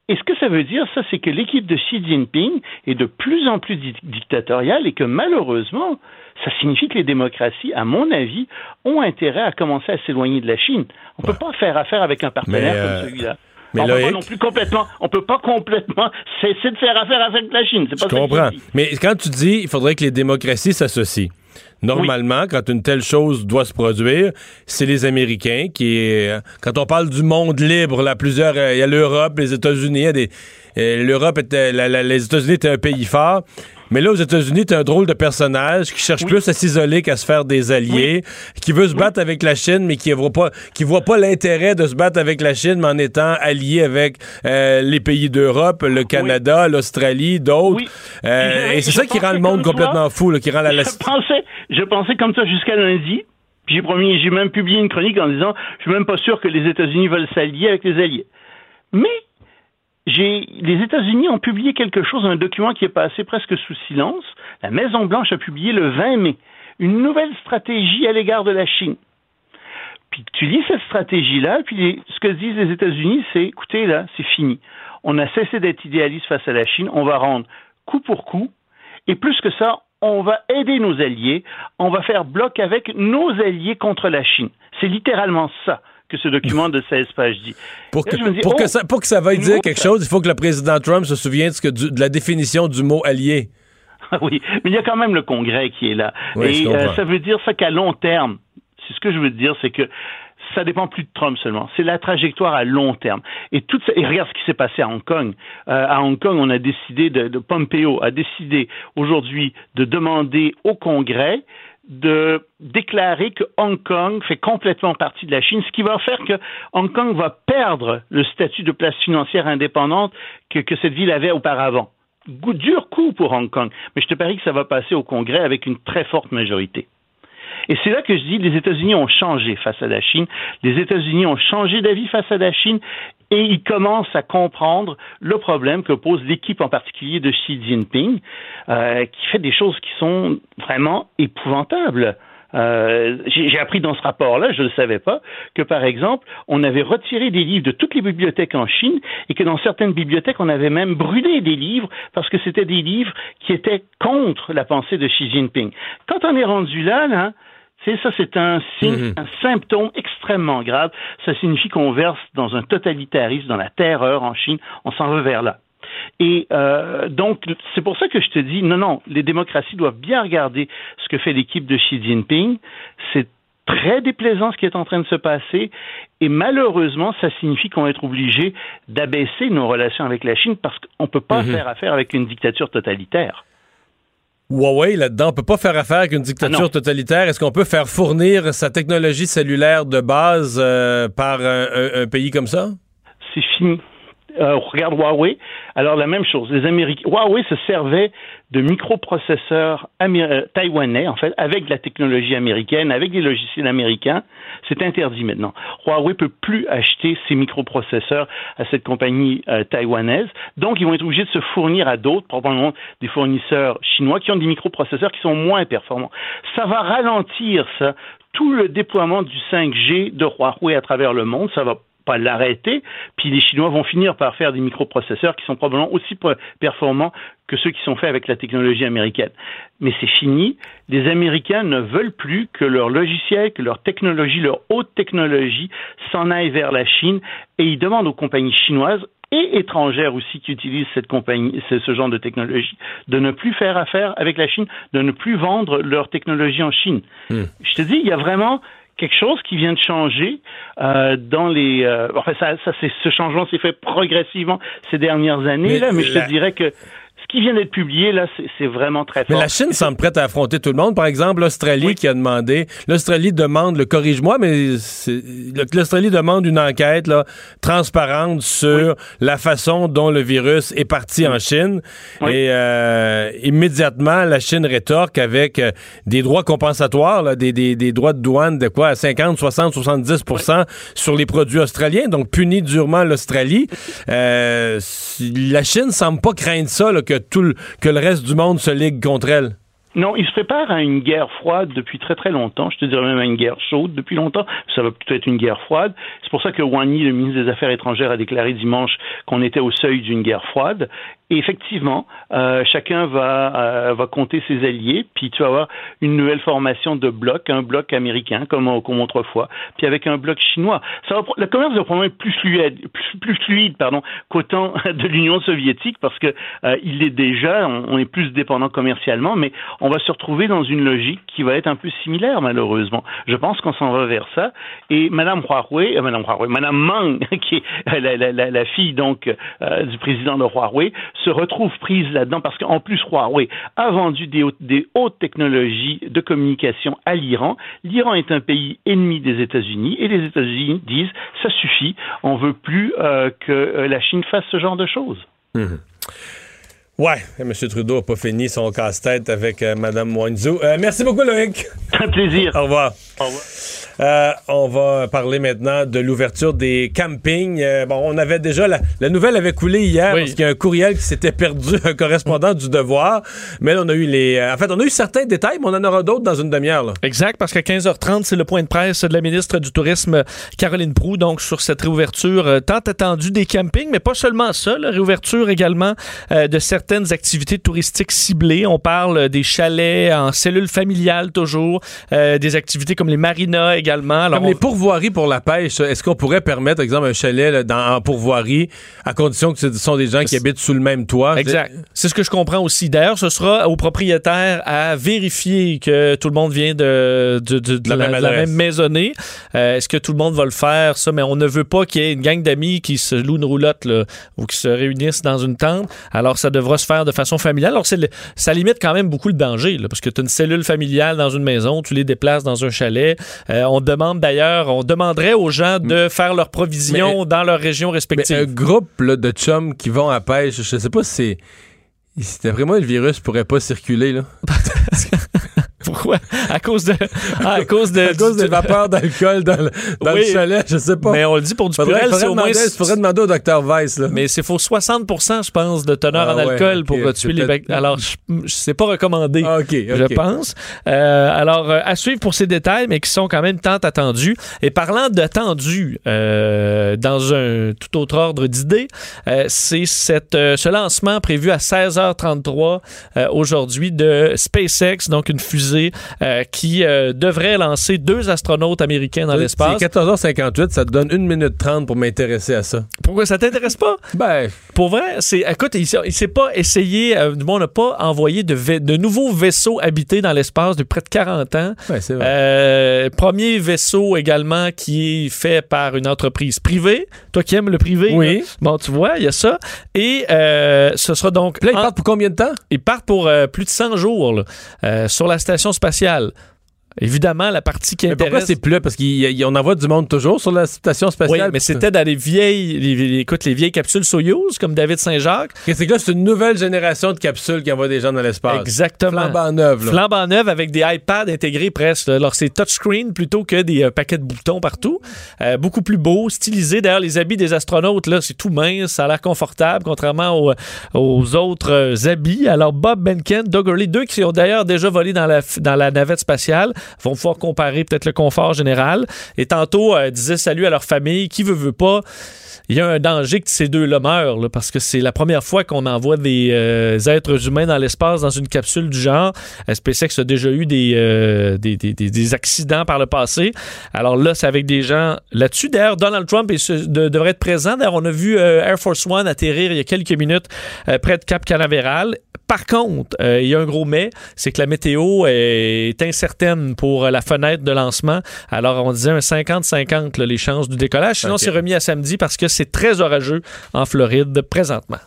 Et ce que ça veut dire, ça, c'est que l'équipe de Xi Jinping est de plus en plus di- dictatoriale et que malheureusement, ça signifie que les démocraties, à mon avis, ont intérêt à commencer à s'éloigner de la Chine. On ne peut pas faire affaire avec un partenaire Mais, euh, comme celui-là. mais on peut Loïc- pas non plus complètement, on peut pas complètement cesser de faire affaire avec la Chine. Je pas que comprends. Mais quand tu dis il faudrait que les démocraties s'associent, normalement, quand une telle chose doit se produire, c'est les Américains qui, euh, quand on parle du monde libre, là, plusieurs, euh, il y a l'Europe, les États-Unis, euh, l'Europe était, la- la- les États-Unis étaient un pays fort. Mais là, aux États-Unis, t'es un drôle de personnage qui cherche plus à s'isoler qu'à se faire des alliés, qui veut se battre avec la Chine, mais qui voit pas, qui voit pas l'intérêt de se battre avec la Chine, mais en étant allié avec euh, les pays d'Europe, le Canada, l'Australie, d'autres. Euh, et c'est ça qui rend le monde toi. complètement fou, là, qui rend la, la- Je pensais, je pensais comme ça jusqu'à lundi. Puis j'ai promis, j'ai même publié une chronique en disant, je suis même pas sûr que les États-Unis veulent s'allier avec les alliés. Mais les États-Unis ont publié quelque chose, un document qui est passé presque sous silence. La Maison Blanche a publié le 20 mai une nouvelle stratégie à l'égard de la Chine. Puis tu lis cette stratégie-là, puis ce que disent les États-Unis, c'est, écoutez, là, c'est fini. On a cessé d'être idéaliste face à la Chine, on va rendre coup pour coup, et plus que ça, on va aider nos alliés, on va faire bloc avec nos alliés contre la Chine. C'est littéralement ça que ce document de 16 pages dit. pour, Là, que, je me dis, pour, que oh, ça, pour que ça veuille dire quelque chose, il faut que le président Trump se souvienne de, ce que du- de la définition du mot allié. Ah oui, mais il y a quand même le Congrès qui est là. Oui, et comprends. ça veut dire ça qu'à long terme, c'est ce que je veux dire, c'est que ça dépend plus de Trump seulement. C'est la trajectoire à long terme. Et tout ça, et regarde ce qui s'est passé à Hong Kong. Euh, à Hong Kong, on a décidé de, de Pompeo a décidé aujourd'hui de demander au Congrès de déclarer que Hong Kong fait complètement partie de la Chine, ce qui va faire que Hong Kong va perdre le statut de place financière indépendante que, cette ville avait auparavant. Dur coup pour Hong Kong, mais je te parie que ça va passer au Congrès avec une très forte majorité. Et c'est là que je dis les États-Unis ont changé face à la Chine. Les États-Unis ont changé d'avis face à la Chine et ils commencent à comprendre le problème que pose l'équipe en particulier de Xi Jinping, euh, qui fait des choses qui sont vraiment épouvantables. Euh, J'ai appris dans ce rapport-là, je ne le savais pas, que par exemple, on avait retiré des livres de toutes les bibliothèques en Chine et que dans certaines bibliothèques, on avait même brûlé des livres parce que c'était des livres qui étaient contre la pensée de Xi Jinping. Quand on est rendu là, là, ça, c'est un signe, Mhm. un symptôme extrêmement grave. Ça signifie qu'on verse dans un totalitarisme, dans la terreur en Chine. On s'en va vers là. Et euh, donc, c'est pour ça que je te dis, non, non, les démocraties doivent bien regarder ce que fait l'équipe de Xi Jinping. C'est très déplaisant ce qui est en train de se passer. Et malheureusement, ça signifie qu'on va être obligé d'abaisser nos relations avec la Chine parce qu'on ne peut pas Mhm. faire affaire avec une dictature totalitaire. Huawei, là-dedans, on peut pas faire affaire avec une Ah dictature totalitaire. Est-ce qu'on peut faire fournir sa technologie cellulaire de base euh, par un, un- un pays comme ça? c'est fini. Euh, regarde Huawei. Alors la même chose. Les Américains, Huawei se servait de microprocesseurs amé- euh, taïwanais en fait, avec de la technologie américaine, avec des logiciels américains. C'est interdit maintenant. Huawei peut plus acheter ces microprocesseurs à cette compagnie euh, taïwanaise. Donc ils vont être obligés de se fournir à d'autres, probablement des fournisseurs chinois qui ont des microprocesseurs qui sont moins performants. Ça va ralentir ça tout le déploiement du 5G de Huawei à travers le monde. Ça va pas l'arrêter, puis les Chinois vont finir par faire des microprocesseurs qui sont probablement aussi pe- performants que ceux qui sont faits avec la technologie américaine. Mais c'est fini. Les Américains ne veulent plus que leur logiciel, que leur technologie, leur haute technologie s'en aille vers la Chine et ils demandent aux compagnies chinoises et étrangères aussi qui utilisent cette compagnie, ce, ce genre de technologie, de ne plus faire affaire avec la Chine, de ne plus vendre leur technologie en Chine. Je te dis, il y a vraiment quelque chose qui vient de changer euh, dans les. euh, enfin, ça, ça, c'est, ce changement s'est fait progressivement ces dernières années Mais là, mais je te dirais que qui vient d'être publié là, c'est, vraiment très Mais la Chine semble prête à affronter tout le monde. Par exemple, l'Australie qui a demandé. L'Australie demande, le corrige-moi, mais l'Australie demande une enquête là, transparente sur la façon dont le virus est parti en Chine. Et euh, immédiatement, la Chine rétorque avec euh, des droits compensatoires, là, des, des- des droits de douane de quoi, à 50, 60, 70% sur les produits australiens, donc punit durement l'Australie. Euh, la Chine semble pas craindre ça, là, que tout le, que le reste du monde se ligue contre elle? Non, il se prépare à une guerre froide depuis très très longtemps. Je te dirais même à une guerre chaude depuis longtemps. Ça va plutôt être une guerre froide. C'est pour ça que Wang Yi, le ministre des Affaires étrangères, a déclaré dimanche qu'on était au seuil d'une guerre froide. Et effectivement, euh, chacun va euh, va compter ses alliés, puis tu vas avoir une nouvelle formation de bloc, un bloc américain comme, comme autrefois, puis avec un bloc chinois. Ça va, le commerce va probablement être plus fluide, plus, plus fluide, pardon, qu'au temps de l'Union soviétique, parce que euh, est déjà, on, est plus dépendant commercialement, mais on va se retrouver dans une logique qui va être un peu similaire, malheureusement. Je pense qu'on s'en va vers ça. Et Madame Huawei, euh, Madame Huawei, Madame Meng, qui est la fille donc euh, du président de Huawei, se retrouve prise là-dedans parce qu'en plus Huawei a vendu des, hautes- des hautes technologies de communication à l'Iran. L'Iran est un pays ennemi des États-Unis et les États-Unis disent ça suffit, on veut plus euh, que euh, la Chine fasse ce genre de choses. Ouais, M. Trudeau n'a pas fini son casse-tête avec euh, Mme Wanzhou. Euh, merci beaucoup, Loïc. Un plaisir. Au revoir. Au revoir. Euh, on va parler maintenant de l'ouverture des campings. Euh, bon, on avait déjà la, la nouvelle avait coulé hier Oui. parce qu'il y a un courriel qui s'était perdu, un correspondant du Devoir. Mais là, on a eu les. euh, en fait, on a eu certains détails, mais on en aura d'autres dans une demi-heure. Exact, parce qu'à 15h30, c'est le point de presse de la ministre du Tourisme, Caroline Proux, donc sur cette réouverture tant attendue des campings, mais pas seulement ça, la réouverture également de certaines activités touristiques ciblées. On parle des chalets en cellule familiale toujours, des activités comme les marinas également. Alors, Comme les pourvoiries pour la pêche, est-ce qu'on pourrait permettre, par exemple, un chalet là, dans, en pourvoirie à condition que ce sont des gens qui habitent sous le même toit? Exact. C'est ce que je comprends aussi. D'ailleurs, ce sera au propriétaire à vérifier que tout le monde vient de, de, de- de la la, même la maisonnée. Euh, Est-ce que tout le monde va le faire, ça? Mais on ne veut pas qu'il y ait une gang d'amis qui se louent une roulotte là, ou qui se réunissent dans une tente. Alors, ça devra se faire de façon familiale. Alors, le- ça limite quand même beaucoup le danger, là, parce que tu as une cellule familiale dans une maison, tu les déplaces dans un chalet. Euh, on demande d'ailleurs, on demanderait aux gens de faire leurs provisions dans leur région Mais respective. un groupe là, de chums qui vont à pêche, je sais pas si c'est. D'après moi, le virus pourrait pas circuler, là. Pourquoi? À cause de. ah, à cause de. À cause des vapeurs d'alcool dans, le, dans Oui. le chalet, je sais pas. Mais on le dit pour du faudrait, purel, faudrait c'est au moins. demander, faudrait demander au docteur Weiss, là. Mais c'est faut 60 je pense, de teneur Ah en ouais, alcool pour c'est tuer les bactéries. Alors, je, je sais pas recommandé. Ah, ok, Je ok. pense. Euh, alors, euh, à suivre pour ces détails, mais qui sont quand même tant attendus. Et parlant d'attendus, euh, dans un tout autre ordre d'idées, euh, c'est euh, ce lancement prévu à 16h33 euh, aujourd'hui de SpaceX, donc une fusée euh, qui euh, devrait lancer deux astronautes américains dans l'espace. C'est 14h58, ça te donne 1 minute 30 pour m'intéresser à ça. Pourquoi ça t'intéresse pas? Ben, Pour vrai, c'est écoute, il, il s'est pas essayé, euh, du moins, on n'a pas envoyé de, nouveaux vaisseaux habités dans l'espace depuis près de 40 ans. ouais, c'est vrai. Euh, premier vaisseau également qui est fait par une entreprise privée. Toi qui aimes le privé. Oui. là. Bon, tu vois, il y a ça. Et euh, ce sera donc. Là, ils en- partent pour combien de temps? ils partent pour euh, plus de 100 jours là, euh, sur la station spatiale. Évidemment, la partie qui Mais pourquoi intéresse... c'est plus là? Parce qu'on envoie du monde toujours sur la station Oui, spatiale. mais c'était dans les vieilles, les- les- écoute, les vieilles capsules Soyuz, comme David Saint-Jacques. C'est que là, c'est une nouvelle génération de capsules qui envoie des gens dans l'espace. Exactement. Flambant neuve, là. Flambant neuf avec des iPads intégrés presque. Alors, c'est touchscreen plutôt que des euh, paquets de boutons partout. Euh, beaucoup plus beau, stylisé. D'ailleurs, les habits des astronautes, là, c'est tout mince. Ça a l'air confortable, contrairement aux, aux autres euh, habits. Alors, Bob Benken, Doug Hurley, deux qui ont d'ailleurs déjà volé dans la, dans la navette spatiale, vont pouvoir comparer peut-être le confort général. Et tantôt, euh, disaient salut à leur famille. Qui veut, veut pas? Il y a un danger que ces deux-là meurent, là, parce que c'est la première fois qu'on envoie des euh, êtres humains dans l'espace dans une capsule du genre. SpaceX a déjà eu des, euh, des, des- des- des accidents par le passé. Alors là, c'est avec des gens là-dessus. D'ailleurs, Donald Trump est, ce- de- devrait être présent. D'ailleurs, on a vu euh, Air Force One atterrir il y a quelques minutes près de Cap Canaveral. Par contre, il y a un gros mais, c'est que la météo est incertaine pour la fenêtre de lancement. Alors, on disait un 50-50 là, les chances du décollage. Sinon, c'est remis à samedi parce que c'est très orageux en Floride présentement.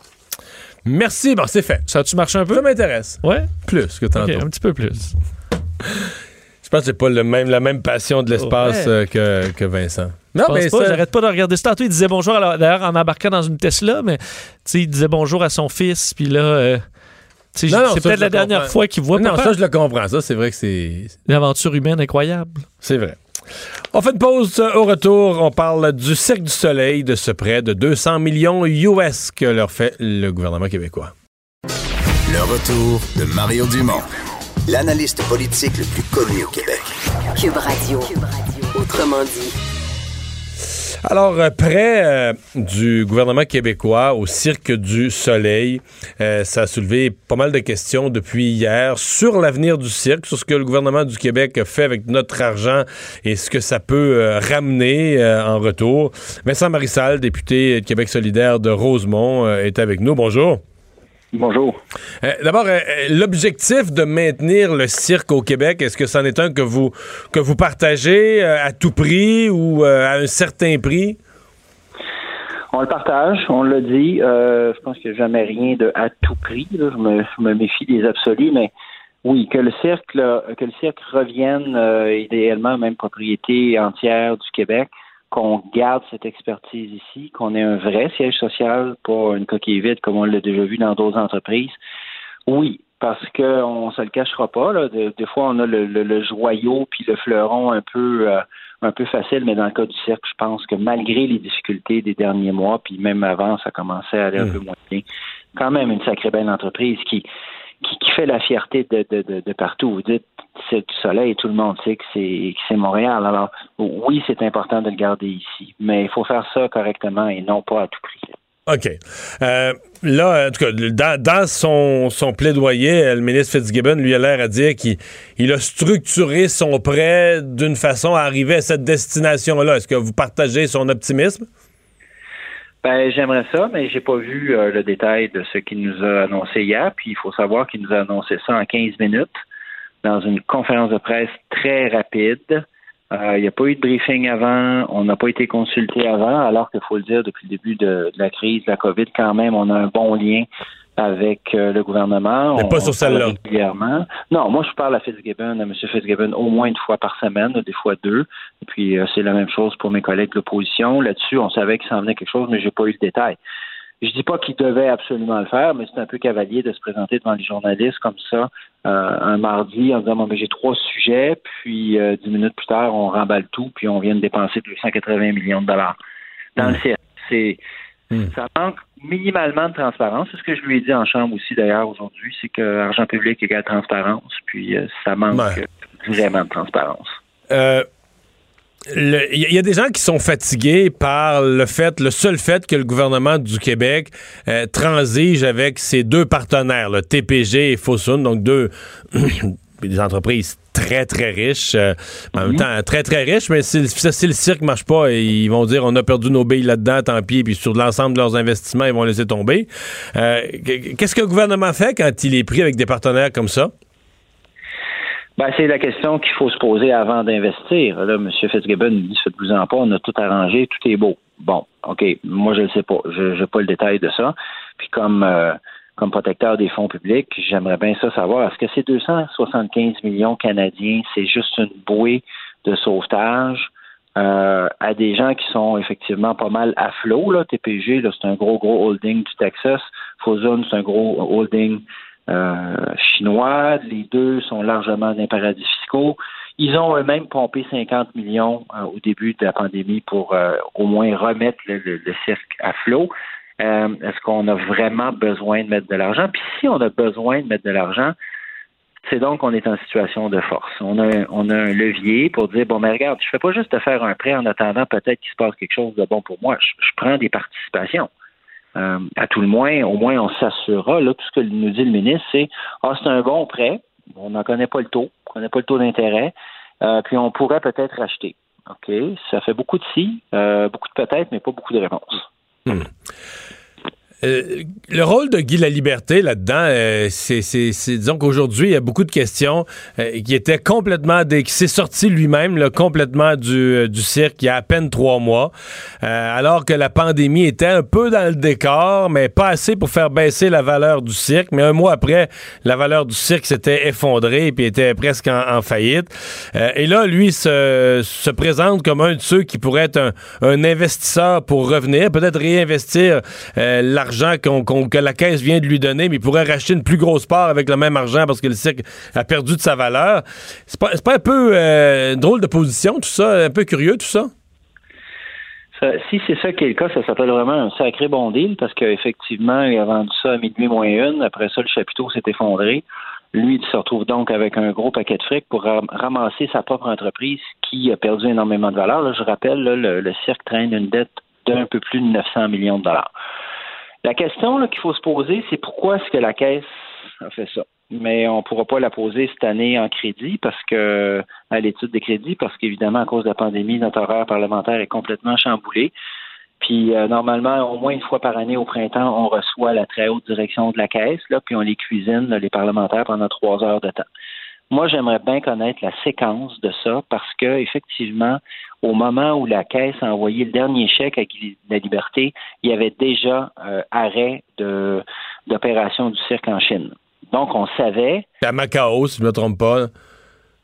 Merci, bon, c'est fait. Ça a-tu marché un peu? Ça m'intéresse. Ouais? Plus que tantôt. un petit peu plus. Je pense que j'ai pas le même, la même passion de l'espace Ouais. euh, que, que Vincent. Non, mais pas, ça- j'arrête pas de regarder ça. Tantôt, il disait bonjour, d'ailleurs, en embarquant dans une Tesla, mais il disait bonjour à son fils, puis là, euh, c'est peut-être la dernière comprends. fois qu'il voit Non, papa. ça, je le comprends. Ça, c'est vrai que c'est. Une aventure humaine incroyable. C'est vrai. On fait une pause. Au retour, on parle du Cirque du Soleil, de ce prêt de 200 millions US que leur fait le gouvernement québécois. Le retour de Mario Dumont, l'analyste politique le plus connu au Québec. Cube Radio. Autrement dit. Alors, euh, prêt euh, du gouvernement québécois au Cirque du Soleil, euh, ça a soulevé pas mal de questions depuis hier sur l'avenir du cirque, sur ce que le gouvernement du Québec fait avec notre argent et ce que ça peut ramener en retour. Vincent Marissal, député de Québec solidaire de Rosemont, est avec nous. Bonjour. Bonjour. Euh, D'abord, euh, euh, l'objectif de maintenir le cirque au Québec, est-ce que c'en est un que vous, que vous partagez euh, à tout prix ou à un certain prix? On le partage, on l'a dit. Je pense qu'il n'y a jamais rien de à tout prix. là. Je, me, je me méfie des absolus, mais oui, que le cirque, là, que le cirque revienne idéalement même propriété entière du Québec, qu'on garde cette expertise ici, qu'on ait un vrai siège social, pas une coquille vide comme on l'a déjà vu dans d'autres entreprises. Oui, parce qu'on se le cachera pas. Là. De- des fois, on a le, le- le joyau puis le fleuron un peu euh, un peu facile, mais dans le cas du cirque, je pense que malgré les difficultés des derniers mois, puis même avant, ça commençait à aller un peu moins bien. Quand même une sacrée belle entreprise qui qui, fait la fierté de, de, de, partout. Vous dites c'est du soleil, tout le monde sait que c'est que c'est Montréal. Alors oui, c'est important de le garder ici, mais il faut faire ça correctement et non pas à tout prix. OK. Euh, là, en tout cas, dans, son, son plaidoyer, euh, le ministre Fitzgibbon, lui, a l'air à dire qu'il il a structuré son prêt d'une façon à arriver à cette destination-là. Est-ce que vous partagez son optimisme? Ben, j'aimerais ça, mais j'ai pas vu euh, le détail de ce qu'il nous a annoncé hier. Puis il faut savoir qu'il nous a annoncé ça en 15 minutes dans une conférence de presse très rapide. Euh, il n'y a pas eu de briefing avant, on n'a pas été consulté avant, alors qu'il faut le dire, depuis le début de, de la crise de la COVID, quand même, on a un bon lien avec euh, le gouvernement. Mais on, pas sur celle-là. Régulièrement. Non, moi je parle à Fitzgibbon, à M. Fitzgibbon, au moins une fois par semaine, des fois deux. Et puis euh, c'est la même chose pour mes collègues de l'opposition. Là-dessus, on savait qu'il s'en venait quelque chose, mais j'ai pas eu le détail. Je dis pas qu'il devait absolument le faire, mais c'est un peu cavalier de se présenter devant les journalistes comme ça euh, un mardi en disant bon, ben, j'ai trois sujets, puis euh, dix minutes plus tard on remballe tout, puis on vient de dépenser 280 millions de dollars dans le cirque. C'est ça manque minimalement de transparence. C'est ce que je lui ai dit en chambre aussi d'ailleurs aujourd'hui, c'est que argent public égale transparence, puis euh, ça manque Ouais. vraiment de transparence. Il y, a- des gens qui sont fatigués par le fait, le seul fait que le gouvernement du Québec euh, transige avec ses deux partenaires, le TPG et Fosun, donc deux des entreprises très très riches, euh, en même temps très très riches, mais si le cirque marche pas, ils vont dire on a perdu nos billes là-dedans, tant pis, puis sur l'ensemble de leurs investissements, ils vont laisser tomber. Euh, Qu'est-ce que le gouvernement fait quand il est pris avec des partenaires comme ça? Ben, c'est la question qu'il faut se poser avant d'investir. Là, M. Fitzgibbon nous dit faites-vous en pas, on a tout arrangé, tout est beau. Bon, OK, moi je ne sais pas. Je n'ai pas le détail de ça. Puis comme euh, comme protecteur des fonds publics. J'aimerais bien ça savoir. Est-ce que ces 275 millions canadiens, c'est juste une bouée de sauvetage euh, à des gens qui sont effectivement pas mal à flot? Là? TPG, là, c'est un gros, gros holding du Texas. Fozun, c'est un gros holding chinois. Les deux sont largement dans paradis fiscaux. Ils ont eux-mêmes pompé 50 millions euh, au début de la pandémie pour euh, au moins remettre le, cirque à flot. Euh, est-ce qu'on a vraiment besoin de mettre de l'argent? Puis si on a besoin de mettre de l'argent, c'est donc qu'on est en situation de force. On a, on a un levier pour dire, bon, mais regarde, je ne fais pas juste te faire un prêt en attendant peut-être qu'il se passe quelque chose de bon pour moi. Je, prends des participations. À tout le moins, au moins, on s'assurera. Là, tout ce que nous dit le ministre, c'est Ah, c'est un bon prêt. On n'en connaît pas le taux. On connaît pas le taux d'intérêt. Euh, puis on pourrait peut-être acheter. OK? Ça fait beaucoup de si, euh, beaucoup de peut-être, mais pas beaucoup de réponses. Hmm. Euh, le rôle de Guy Laliberté là-dedans, euh, c'est, disons qu'aujourd'hui, il y a beaucoup de questions euh, qui étaient complètement, qui s'est sorti lui-même complètement du, du cirque il y a à peine trois mois, alors que la pandémie était un peu dans le décor, mais pas assez pour faire baisser la valeur du cirque. Mais un mois après, la valeur du cirque s'était effondrée et puis était presque en, faillite. et là, lui se, se présente comme un de ceux qui pourrait être un, un investisseur pour revenir, peut-être réinvestir l'argent la caisse vient de lui donner, mais pourrait racheter une plus grosse part avec le même argent parce que le cirque a perdu de sa valeur. C'est pas, pas un peu euh, drôle de position, tout ça? Un peu curieux, tout ça? si c'est ça qui est le cas, ça s'appelle vraiment un sacré bon deal parce qu'effectivement, il a vendu ça à minuit moins une. Après ça, le chapiteau s'est effondré. Lui, il se retrouve donc avec un gros paquet de fric pour ramasser sa propre entreprise qui a perdu énormément de valeur. je rappelle, le, le cirque traîne une dette d'un peu plus de 900 millions de dollars. La question qu'il faut se poser, c'est pourquoi est-ce que la Caisse a fait ça? Mais on ne pourra pas la poser cette année en crédit parce que à l'étude des crédits, parce qu'évidemment, à cause de la pandémie, notre horaire parlementaire est complètement chamboulé. Puis euh, normalement, au moins une fois par année au printemps, on reçoit la très haute direction de la caisse, puis on les cuisine, les parlementaires, pendant trois heures de temps. Moi, j'aimerais bien connaître la séquence de ça parce que, effectivement, au moment où la Caisse a envoyé le dernier chèque à la liberté, il y avait déjà euh, arrêt de, d'opération du cirque en Chine. Donc, on savait. À Macao, si je ne me trompe pas.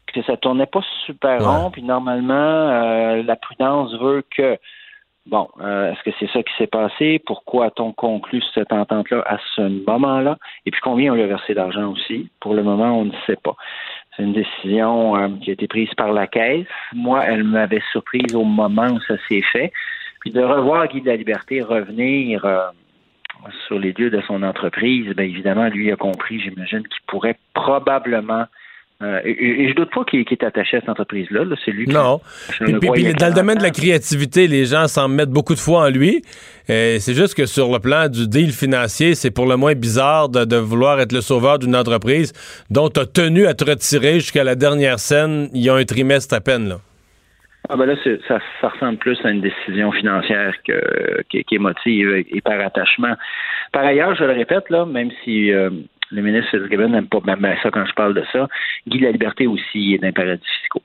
Que ça tournait pas super rond, puis normalement, euh, la prudence veut que. Bon, euh, est-ce que c'est ça qui s'est passé? Pourquoi a-t-on conclu cette entente-là à ce moment-là? Et puis combien on lui a versé d'argent aussi? Pour le moment, on ne sait pas. C'est une décision euh, qui a été prise par la Caisse. Moi, elle m'avait surprise au moment où ça s'est fait. Puis de revoir Guy de la Liberté revenir euh, sur les lieux de son entreprise, bien évidemment, lui a compris, j'imagine, qu'il pourrait probablement euh, et, je doute pas qu'il est attaché à cette entreprise-là. c'est lui Non. Qui, puis, dans le domaine de la créativité, les gens s'en mettent beaucoup de fois en lui. Euh, c'est juste que sur le plan du deal financier, c'est pour le moins bizarre de, vouloir être le sauveur d'une entreprise dont tu as tenu à te retirer jusqu'à la dernière scène il y a un trimestre à peine. Là. Ah ben là, ça, ressemble plus à une décision financière que, qui, est motive et par attachement. Par ailleurs, je le répète, là, même si euh, le ministre Fitzgibbon n'aime pas même ça quand je parle de ça. Guy la liberté aussi est d'un paradis fiscaux.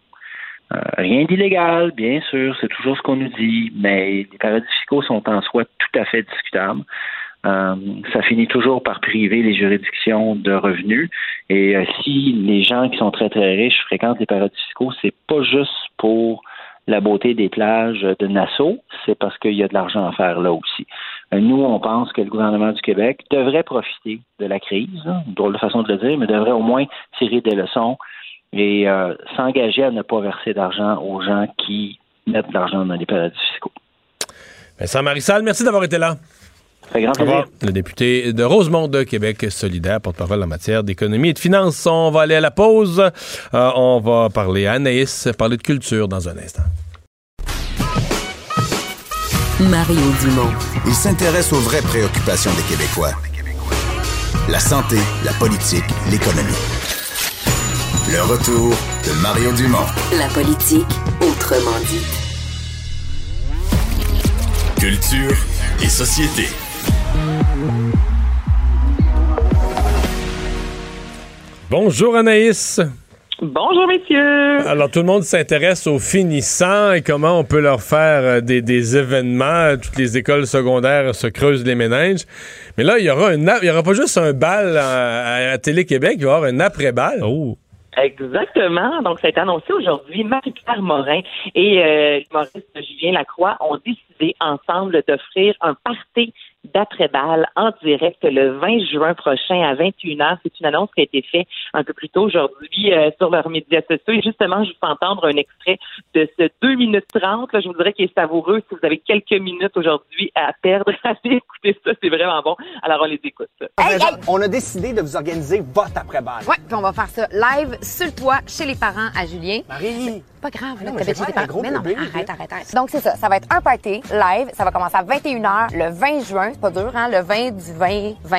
Euh, rien d'illégal, bien sûr, c'est toujours ce qu'on nous dit, mais les paradis fiscaux sont en soi tout à fait discutables. Euh, ça finit toujours par priver les juridictions de revenus. Et euh, si les gens qui sont très très riches fréquentent les paradis fiscaux, c'est pas juste pour la beauté des plages de Nassau, c'est parce qu'il y a de l'argent à faire là aussi. Euh, nous, on pense que le gouvernement du Québec devrait profiter de la crise, hein, drôle de façon de le dire, mais devrait au moins tirer des leçons et euh, s'engager à ne pas verser d'argent aux gens qui mettent de l'argent dans les paradis fiscaux. Vincent Marissal, merci d'avoir été là. Grand plaisir. Le député de Rosemont de Québec solidaire, porte-parole en matière d'économie et de finances. On va aller à la pause. Euh, on va parler à Anaïs, parler de culture dans un instant. Mario Dumont. Il s'intéresse aux vraies préoccupations des Québécois. La santé, la politique, l'économie. Le retour de Mario Dumont. La politique, autrement dit. Culture et société. Bonjour Anaïs. Bonjour, messieurs. Alors, tout le monde s'intéresse aux finissants et comment on peut leur faire euh, des, des événements. Toutes les écoles secondaires se creusent les méninges. Mais là, il y aura un, il y aura pas juste un bal à, à Télé-Québec, il va y avoir un après-bal. Oh. Exactement. Donc, ça a été annoncé aujourd'hui. Marie-Claire Morin et euh, l'humoriste Julien Lacroix ont décidé ensemble d'offrir un party d'après-balle en direct le 20 juin prochain à 21h. C'est une annonce qui a été faite un peu plus tôt aujourd'hui euh, sur leurs médias sociaux. Et justement, je vous fais entendre un extrait de ce 2 minutes 30. Là, je vous dirais qu'il est savoureux. Si vous avez quelques minutes aujourd'hui à perdre, allez écouter ça. C'est vraiment bon. Alors, on les écoute. On a décidé de vous organiser votre après-balle. Ouais, puis on va faire ça live sur le toit chez les parents à Julien. Marie! Pas grave, là, Non, pas Mais arrête, arrête, arrête. Donc, c'est ça. Ça va être un party live. Ça va commencer à 21h le 20 juin. C'est pas dur, hein? Le 20 du 20, 20.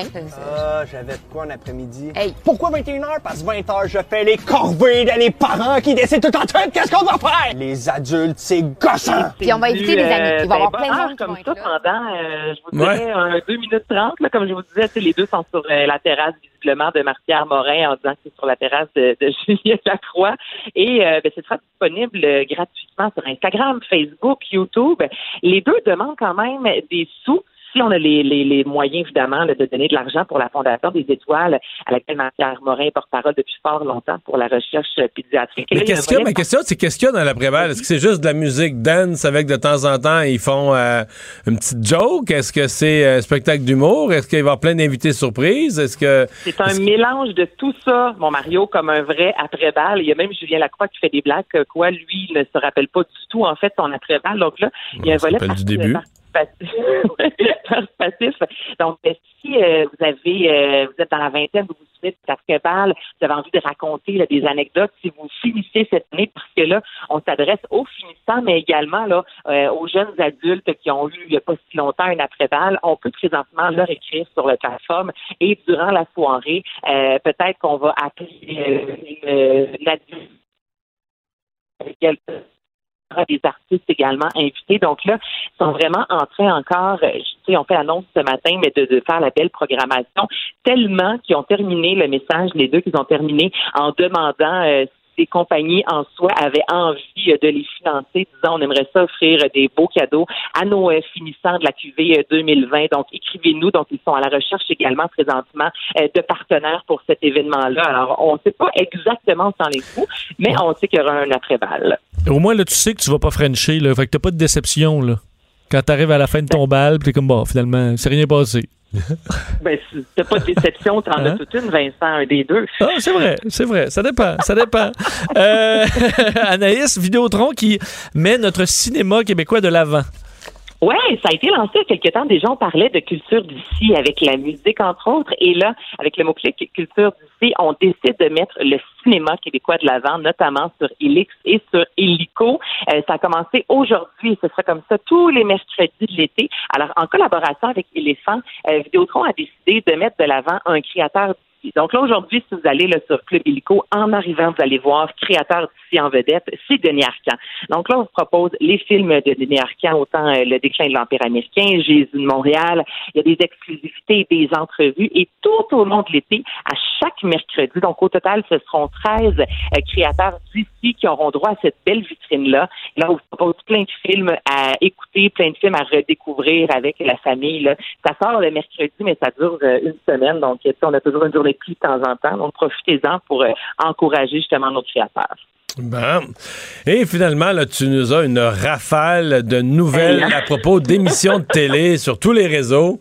Ah, j'avais de quoi en après-midi? Hey. Pourquoi 21h? Parce que 20h, je fais les corvées de les parents qui décident tout en train de qu'est-ce qu'on va faire! Les adultes, c'est gossant! Puis on va inviter des amis. Il va y avoir plein de monde qui comme ça pendant, euh, je vous dirais, un 2 minutes 30. Là, comme je vous disais, tu sais, les deux sont sur euh, la terrasse visiblement de Martière Morin en disant que c'est sur la terrasse de, de Julien Lacroix. Et euh, ben, ce sera disponible euh, gratuitement sur Instagram, Facebook, YouTube. Les deux demandent quand même des sous. Si on a les, les, les moyens, évidemment, là, de donner de l'argent pour la Fondation des Étoiles, à laquelle Martière Morin est porte-parole depuis fort longtemps pour la recherche euh, pédiatrique. Mais qu'est-ce qu'il y a? Ma question, c'est qu'est-ce qu'il y a dans l'après-balle? Est-ce que c'est juste de la musique dance avec de temps en temps, ils font euh, une petite joke? Est-ce que c'est un spectacle d'humour? Est-ce qu'il va y avoir plein d'invités surprises? Est-ce que. C'est un mélange de tout ça, mon Mario, comme un vrai après-balle. Il y a même Julien Lacroix qui fait des blagues, quoi, lui, il ne se rappelle pas du tout, en fait, son après-balle. Donc là, il y a un volet du début. Donc, euh, si euh, vous avez, euh, vous êtes dans la vingtaine, vous vous souvenez de cette après-balle, vous avez envie de raconter des anecdotes, si vous finissez cette année, parce que là, on s'adresse aux finissants, mais également là, aux jeunes adultes qui ont eu il n'y a pas si longtemps une après-balle, on peut présentement leur écrire sur la plateforme et durant la soirée, peut-être qu'on va appeler une, une adulte des artistes également invités. Donc là, ils sont vraiment en train encore, euh, je sais, on fait l'annonce ce matin, mais de, de faire la belle programmation, tellement qu'ils ont terminé le message, les deux qu'ils ont terminé en demandant euh, les compagnies en soi avaient envie euh, de les financer, disant on aimerait ça offrir euh, des beaux cadeaux à nos euh, finissants de la QV euh, 2020. Donc écrivez-nous. Donc ils sont à la recherche également présentement de partenaires pour cet événement-là. Alors on ne sait pas exactement sans les coups, mais on sait qu'il y aura un après-balle. Au moins, là, tu sais que tu vas pas frencher, là. Fait que t'as pas de déception, là. Quand t'arrives à la fin de ton bal, puis t'es comme, bon, finalement, c'est rien passé. Ben, t'as pas de déception, t'en as Hein? toute une, Vincent, un des deux. Ah, c'est vrai, c'est vrai. Ça dépend, ça dépend. Euh, Anaïs, Vidéotron qui met notre cinéma québécois de l'avant. Ouais, ça a été lancé il y a quelque temps. Déjà, on parlait de culture d'ici avec la musique, entre autres. Et là, avec le mot-clé culture d'ici, on décide de mettre le cinéma québécois de l'avant, notamment sur Elix et sur Illico. Euh, ça a commencé aujourd'hui et ce sera comme ça tous les mercredis de l'été. Alors, en collaboration avec Éléphant, euh, Vidéotron a décidé de mettre de l'avant un créateur Donc là, aujourd'hui, si vous allez là, sur Club Illico, en arrivant, vous allez voir créateur d'ici en vedette, c'est Denis Arcand. Donc là, on vous propose les films de Denis Arcand, autant euh, Le déclin de l'Empire américain, Jésus de Montréal. Il y a des exclusivités, des entrevues et tout au long de l'été, à chaque mercredi. Donc au total, ce seront 13 euh, créateurs d'ici qui auront droit à cette belle vitrine-là. Là, on vous propose plein de films à écouter, plein de films à redécouvrir avec la famille. Là. Ça sort le mercredi, mais ça dure euh, une semaine. Donc, on a toujours une journée pluie de temps en temps. Donc, profitez-en pour euh, encourager justement nos créateurs. Bon. Et finalement, là, tu nous as une rafale de nouvelles à propos d'émissions de télé sur tous les réseaux.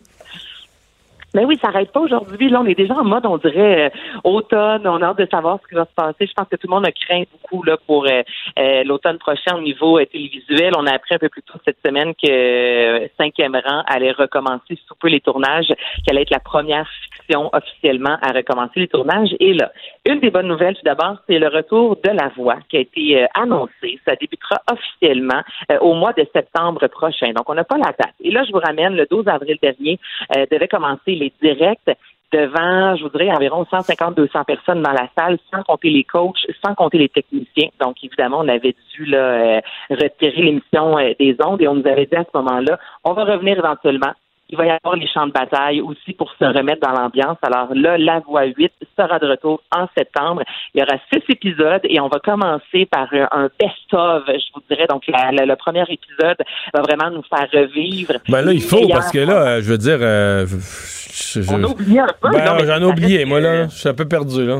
Mais oui, ça n'arrête pas aujourd'hui. Là, on est déjà en mode, on dirait, euh, automne. On a hâte de savoir ce qui va se passer. Je pense que tout le monde a craint beaucoup là, pour euh, euh, l'automne prochain au niveau euh, télévisuel. On a appris un peu plus tôt cette semaine que Cinquième rang allait recommencer sous peu les tournages, qu'elle allait être la première fiction officiellement à recommencer les tournages. Et là, une des bonnes nouvelles, tout d'abord, c'est le retour de La Voix qui a été euh, annoncé. Ça débutera officiellement euh, au mois de septembre prochain. Donc, on n'a pas la date. Et là, je vous ramène, le 12 avril dernier, euh, devait commencer les directs devant, je vous dirais, environ 150-200 personnes dans la salle, sans compter les coachs, sans compter les techniciens. Donc, évidemment, on avait dû là, euh, retirer l'émission euh, des ondes et on nous avait dit à ce moment-là, on va revenir éventuellement il va y avoir les champs de bataille aussi pour se remettre dans l'ambiance. Alors là, la voix 8 sera de retour en septembre. Il y aura six épisodes et on va commencer par un, un best-of, je vous dirais. Donc, la- la- le premier épisode va vraiment nous faire revivre. Ben là, il faut, parce que là, euh, je veux dire. euh, je- je- On a oublié un peu. Ben, j'en ai oublié, moi, là. Je suis un peu perdu, là.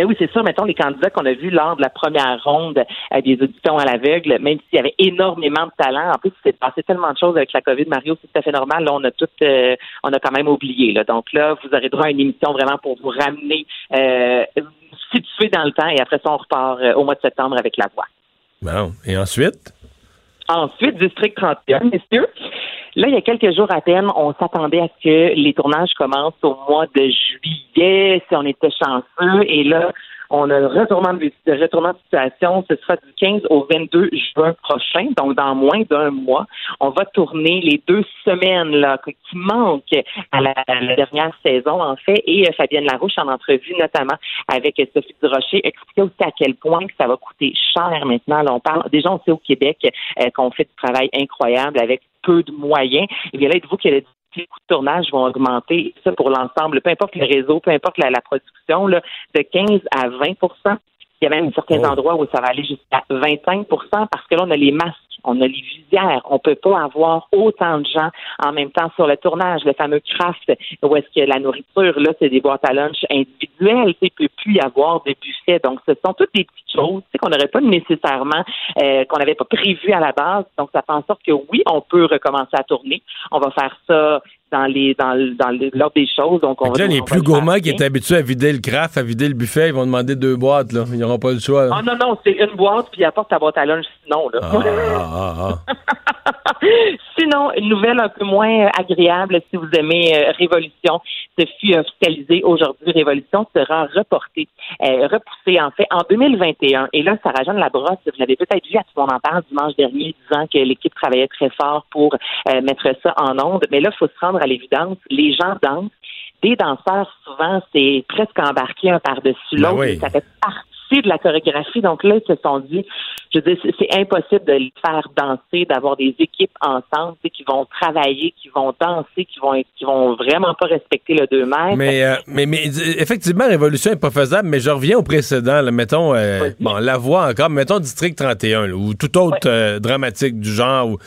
Ben oui, c'est sûr. Mettons les candidats qu'on a vus lors de la première ronde euh, des auditions à l'aveugle, même s'il y avait énormément de talent. En plus, il s'est passé tellement de choses avec la COVID, Mario, c'est tout à fait normal. Là, on a tout, euh, on a quand même oublié. Donc là, vous aurez droit à une émission vraiment pour vous ramener, euh, situer dans le temps. Et après ça, on repart euh, au mois de septembre avec la voix. Bon. Et ensuite? Ensuite, District 31, messieurs. Là, il y a quelques jours à peine, on s'attendait à ce que les tournages commencent au mois de juillet, si on était chanceux. Et là, on a un retournement de, retournement de situation. Ce sera du 15 au 22 juin prochain, donc dans moins d'un mois. On va tourner les deux semaines là, qui manquent à la, dernière saison, en fait. Et euh, Fabienne Larouche, en entrevue notamment avec euh, Sophie Durocher, expliquait aussi à quel point que ça va coûter cher maintenant. On parle, déjà, on sait au Québec euh, qu'on fait du travail incroyable avec peu de moyens. Et bien là, dites-vous que le les coûts de tournage vont augmenter, ça pour l'ensemble, peu importe le réseau, peu importe la, la production, là, de 15 à 20% Il y a même certains endroits où ça va aller jusqu'à 25% parce que là, on a les masques, on a les visières. On peut pas avoir autant de gens en même temps sur le tournage. Le fameux craft, où est-ce que la nourriture, là, c'est des boîtes à lunch individuelles. Il peut plus y avoir de buffet. Donc, ce sont toutes des petites choses qu'on n'aurait pas nécessairement, euh, qu'on n'avait pas prévu à la base. Donc, ça fait en sorte que oui, on peut recommencer à tourner. On va faire ça dans les dans, le- dans le- l'ordre des choses. Donc, on va, là, les on plus gourmands qui étaient habitués à vider le craft, à vider le buffet, ils vont demander deux boîtes, là. Ils n'auront pas le choix. là. Ah non, non, c'est une boîte, puis apporte ta boîte à lunch sinon. Là. Ah, ah, ah. Sinon, une nouvelle un peu moins euh, agréable si vous aimez euh, Révolution. Ce fut officialisé aujourd'hui. Révolution sera reportée, euh, repoussée en fait en 2021. Et là, Sarah Jeanne Labrosse, vous l'avez peut-être vu à tout monde en parle dimanche dernier, disant que l'équipe travaillait très fort pour euh, mettre ça en onde. Mais là, il faut se rendre à l'évidence. Les gens dansent. Des danseurs, souvent, c'est presque embarqué un par-dessus Ben l'autre. oui. Ça fait partie de la chorégraphie. Donc là, ils se sont dit, je veux dire, c'est- impossible de les faire danser, d'avoir des équipes ensemble, qui vont travailler, qui vont danser, qui vont, qui vont vraiment pas respecter le 2 mètres. Mais, euh, mais, mais effectivement, Révolution n'est pas faisable, mais je reviens au précédent. là. mettons, euh, bon, la voix encore, mettons District 31 là, ou tout autre euh, dramatique du genre. où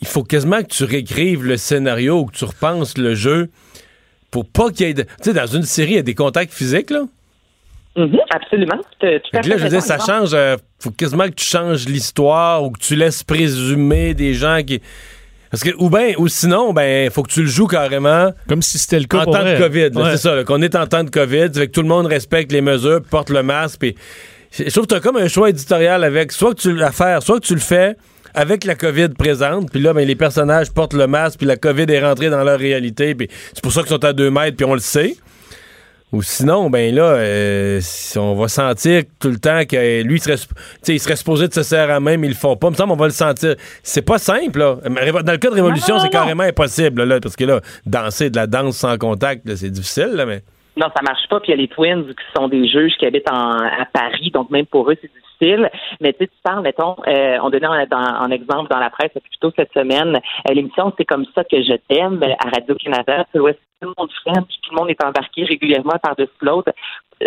il faut quasiment que tu réécrives le scénario ou que tu repenses le jeu pour pas qu'il y ait. de- Tu sais, dans une série, il y a des contacts physiques, là. Mhm, absolument. Tout, tout à Fait que là, je veux dire, ça change. euh, faut quasiment que tu changes l'histoire ou que tu laisses présumer des gens qui. Parce que, ou bien, ou sinon, ben, faut que tu le joues carrément. Comme si c'était le cas En pour temps vrai. de COVID, Ouais. c'est ça, là, qu'on est en temps de COVID, fait que tout le monde respecte les mesures, puis porte le masque, puis je trouve que t'as comme un choix éditorial avec soit que tu faire, soit que tu le fais avec la COVID présente, puis là, ben, les personnages portent le masque, puis la COVID est rentrée dans leur réalité, puis c'est pour ça qu'ils sont à deux mètres, puis on le sait. Ou sinon, ben là, euh, on va sentir tout le temps que lui, il serait, il serait supposé de se serrer à la main, mais ils le font pas. Il me semble qu'on va le sentir. C'est pas simple, là. Dans le cas de Révolution, c'est carrément impossible, là, parce que là, danser de la danse sans contact, c'est difficile, là, mais. Non, ça marche pas. Puis il y a les Twins qui sont des juges qui habitent en- à Paris, donc même pour eux, c'est difficile. Mais tu sais, tu parles, mettons, euh, on donnait en, en exemple dans la presse plutôt cette semaine, euh, l'émission C'est comme ça que je t'aime euh, à Radio-Canada, tout le monde freine, puis tout le monde est embarqué régulièrement par-dessus l'autre.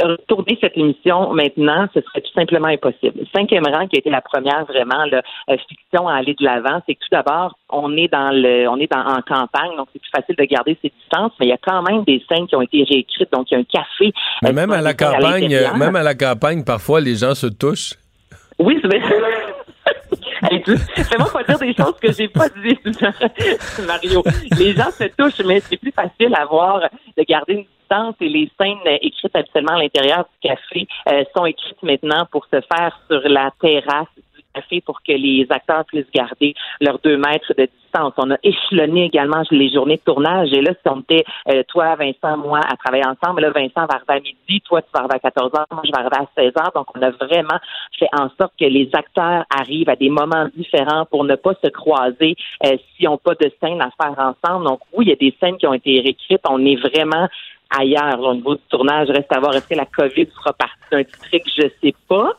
Euh, Tourner cette émission maintenant, ce serait tout simplement impossible. Cinquième rang, qui a été la première vraiment là, euh, fiction à aller de l'avant, c'est que tout d'abord, on est dans le, on est dans, en campagne, donc c'est plus facile de garder ses distances, mais il y a quand même des scènes qui ont été réécrites, donc il y a un café. Mais même à la campagne, même à la campagne, parfois, les gens se touchent. Oui, c'est Fais-moi pas dire des choses que j'ai pas dit, Mario. Les gens se touchent, mais c'est plus facile à voir de garder une et les scènes écrites habituellement à l'intérieur du café euh, sont écrites maintenant pour se faire sur la terrasse du café pour que les acteurs puissent garder leurs deux mètres de distance. On a échelonné également les journées de tournage et là, si on était euh, toi, Vincent, moi, à travailler ensemble, là, Vincent va arriver à midi, toi, tu vas arriver à 14 heures, moi, je vais arriver à 16 heures. Donc, on a vraiment fait en sorte que les acteurs arrivent à des moments différents pour ne pas se croiser euh, s'ils n'ont pas de scène à faire ensemble. Donc, oui, il y a des scènes qui ont été réécrites. On est vraiment ailleurs au niveau du tournage. Reste à voir, est-ce que la COVID fera partie d'un district? Je sais pas.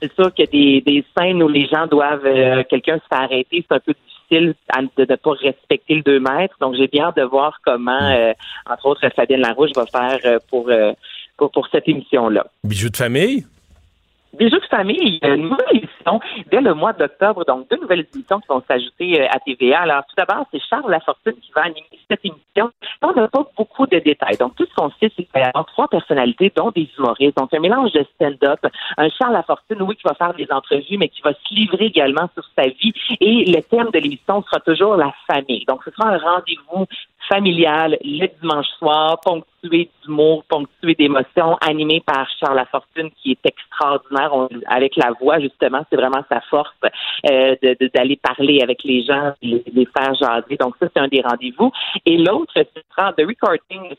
C'est sûr qu'il y a des, des scènes où les gens doivent, euh, quelqu'un se fait arrêter, c'est un peu difficile de ne pas respecter le 2 mètres. Donc, j'ai bien hâte de voir comment, euh, entre autres, Fabienne Larouche va faire euh, pour, euh, pour, pour cette émission-là. Bijoux de famille? Bijoux de famille, une nouvelle émission dès le mois d'octobre, donc deux nouvelles émissions qui vont s'ajouter euh, à TVA. Alors, tout d'abord, c'est Charles Lafortune qui va animer cette émission. On n'a pas beaucoup de détails. Donc, tout ce qu'on sait, c'est qu'il va y avoir trois personnalités, dont des humoristes. Donc, un mélange de stand-up. Un Charles Lafortune, oui, qui va faire des entrevues, mais qui va se livrer également sur sa vie. Et le thème de l'émission sera toujours la famille. Donc, ce sera un rendez-vous familial le dimanche soir, ponctué d'humour, ponctué d'émotions, animé par Charles Lafortune, qui est extraordinaire avec la voix, justement, c'est vraiment sa force euh, de- de- d'aller parler avec les gens, les, les faire jaser. Donc ça, c'est un des rendez-vous. Et l'autre, ce sera The Recording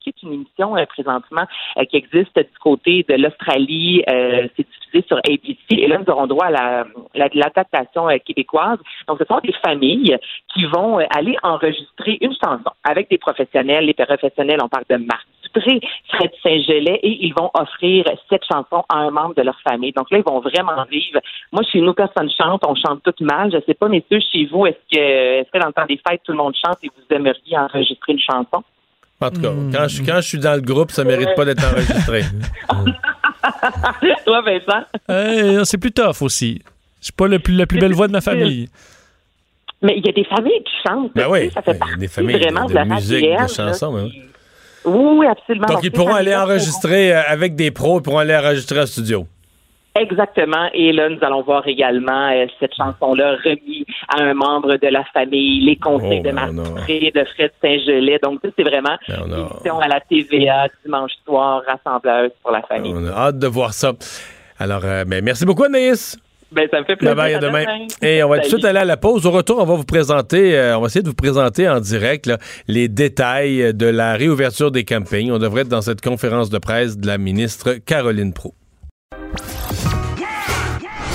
Qui est une émission euh, présentement euh, qui existe du côté de l'Australie. Euh, c'est diffusé sur ABC. Et là, nous aurons droit à la- la- l'adaptation québécoise. Donc, ce sont des familles qui vont aller enregistrer une chanson avec des professionnels. Les professionnels, on parle de Marc Dupré, Fred Saint-Gelais, et ils vont offrir cette chanson à un membre de leur famille. Donc là, ils vont vraiment vivre. Moi, chez nous, personne chante, on chante tout mal. Je sais pas, messieurs, chez vous, est-ce que, est-ce que dans le temps des fêtes, tout le monde chante et vous aimeriez enregistrer une chanson? En tout cas, quand, je, quand je suis dans le groupe, ça mérite pas d'être enregistré. Toi, Vincent? Euh, c'est plus tough aussi. Je suis pas le plus, la plus belle voix de ma famille. Mais il y a des familles qui chantent. Ben oui, ça fait il y a partie des familles vraiment de, de, la musique, de chansons. là. mais oui. Oui, oui, absolument. Donc, ils pourront aller enregistrer euh, avec des pros, ils pourront aller enregistrer en studio. Exactement. Et là, nous allons voir également euh, cette chanson-là remise à un membre de la famille, les conseils Oh, de ben, Marc on a- Dupré, de Fred Saint-Gelais. Donc, ça, c'est vraiment Ben, on a- une émission à la TVA dimanche soir, rassembleuse pour la famille. On a hâte de voir ça. Alors, euh, ben, merci beaucoup, Anaïs. Ben, ça me fait Bye plaisir. bye, à demain. demain. Et on va tout de suite aller à la pause. Au retour, on va vous présenter, euh, on va essayer de vous présenter en direct là, les détails de la réouverture des campings. On devrait être dans cette conférence de presse de la ministre Caroline Pro.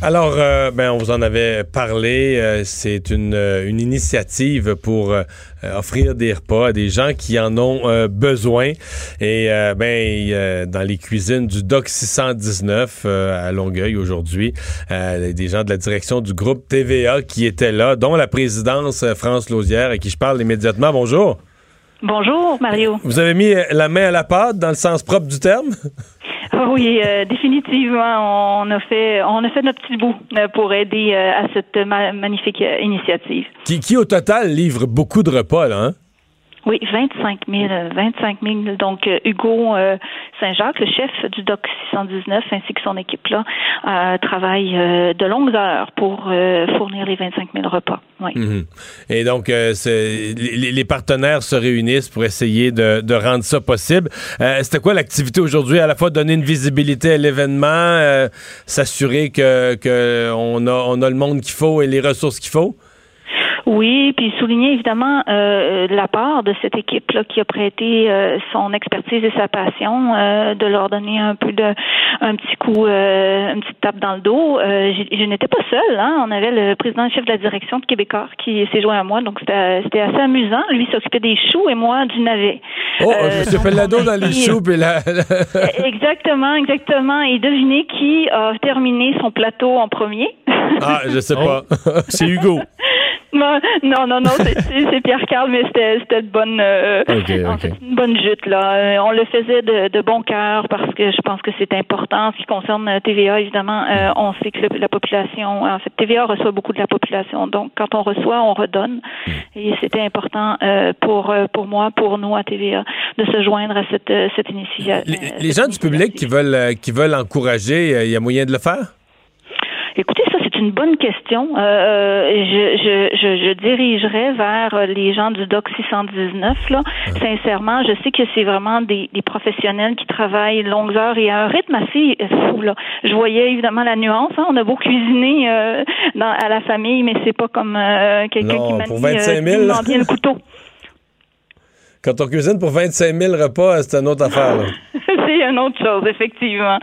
Alors, euh, ben, on vous en avait parlé. euh, c'est une, euh, une initiative pour offrir des repas à des gens qui en ont besoin. Et ben, dans les cuisines du Doc 619 euh, à Longueuil aujourd'hui, des gens de la direction du groupe TVA qui étaient là, dont la présidence France Lausière, à qui je parle immédiatement. Bonjour. Bonjour, Mario. Vous avez mis la main à la pâte dans le sens propre du terme? Ah Oui, euh, définitivement, on a fait, on a fait notre petit bout euh, pour aider euh, à cette ma- magnifique initiative. Qui, qui, au total, livre beaucoup de repas, là, hein? Oui, 25 000, euh, 25 000. Donc, euh, Hugo euh, Saint-Jacques, le chef du DOC 619, ainsi que son équipe-là, euh, travaille de longues heures pour fournir les 25 000 repas. Oui. Mhm. Et donc, les, partenaires se réunissent pour essayer de, rendre ça possible. C'était quoi l'activité aujourd'hui? À la fois donner une visibilité à l'événement, s'assurer que, que a, on a le monde qu'il faut et les ressources qu'il faut? Oui, puis souligner évidemment euh, la part de cette équipe-là qui a prêté euh, son expertise et sa passion, euh, de leur donner un peu de un petit coup, euh, une petite tape dans le dos. Euh, j'ai- je n'étais pas seule, hein. On avait le président et chef de la direction de Québécois qui s'est joint à moi, donc c'était c'était assez amusant. Lui s'occupait des choux et moi du navet. Oh, Euh, je donc, fais la dos dans les choux, puis la... Exactement, exactement. Et devinez qui a terminé son plateau en premier? ah, je sais pas. C'est Hugo. Non, non, non, c'est- Pierre Carl, mais c'était de bonne, euh, en fait, une bonne jute là. Euh, on le faisait de, de bon cœur parce que je pense que c'est important. En ce qui concerne euh, TVA, évidemment, euh, on sait que le- la population, en fait, TVA reçoit beaucoup de la population. Donc, quand on reçoit, on redonne. Et c'était important euh, pour pour moi, pour nous à TVA, de se joindre à cette cette initiative. Les, les gens du public qui veulent, qui veulent encourager, il y a moyen de le faire? Écoutez, une bonne question. Euh, je, je, je, je dirigerais vers les gens du DOC 619. Là. Sincèrement, je sais que c'est vraiment des, des professionnels qui travaillent longues heures et à un rythme assez fou. Là. Je voyais évidemment la nuance. hein. On a beau cuisiner euh, dans, à la famille, mais c'est pas comme euh, quelqu'un qui manie pour 25 000, euh, finement bien le couteau. Quand on cuisine pour 25 000 repas, c'est une autre affaire. là. c'est une autre chose, effectivement.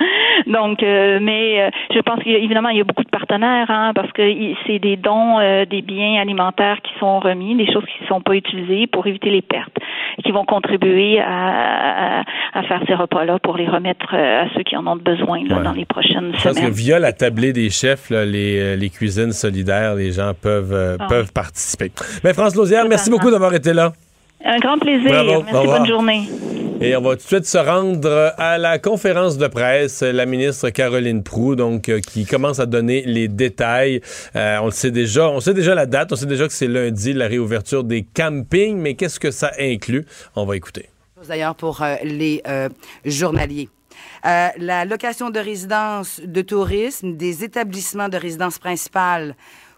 Donc, euh, mais euh, je pense qu'évidemment, il y a beaucoup de partenaires, hein, parce que c'est des dons, euh, des biens alimentaires qui sont remis, des choses qui ne sont pas utilisées pour éviter les pertes, et qui vont contribuer à, à, faire ces repas-là pour les remettre à ceux qui en ont besoin là, dans les prochaines je semaines. pense que via la tablée des chefs, là, les, les, cuisines solidaires, les gens peuvent, ah. peuvent participer. Mais France Lausière, merci beaucoup d'avoir été là. Un grand plaisir. Bravo. Merci, bonne journée. Et on va tout de suite se rendre à la conférence de presse, la ministre Caroline Proux, donc euh, qui commence à donner les détails. Euh, on le sait déjà, on sait déjà la date, on sait déjà que c'est lundi la réouverture des campings, mais qu'est-ce que ça inclut? On va écouter. D'ailleurs pour euh, les journaliers. la location de résidence de tourisme des établissements de résidence principale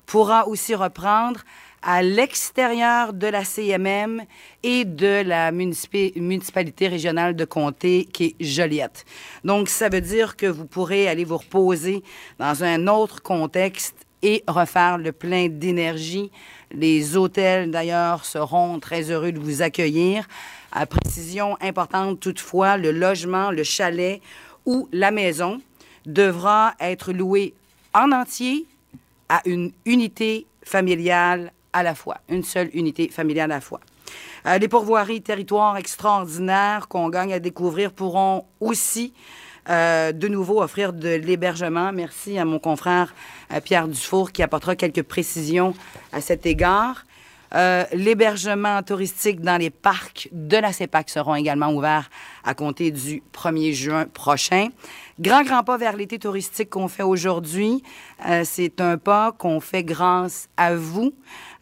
pourra aussi reprendre à l'extérieur de la CMM et de la municipalité régionale de comté qui est Joliette. Donc, ça veut dire que vous pourrez aller vous reposer dans un autre contexte et refaire le plein d'énergie. Les hôtels, d'ailleurs, seront très heureux de vous accueillir. À précision importante, toutefois, le logement, le chalet ou la maison devra être loué en entier à une unité familiale à la fois, une seule unité familiale à la fois. Euh, les pourvoiries territoires extraordinaires qu'on gagne à découvrir pourront aussi euh, de nouveau offrir de l'hébergement. Merci à mon confrère euh, Pierre Dufour qui apportera quelques précisions à cet égard. L'hébergement touristique dans les parcs de la CEPAC seront également ouverts à compter du 1er juin prochain. Grand, grand pas vers l'été touristique qu'on fait aujourd'hui. C'est un pas qu'on fait grâce à vous.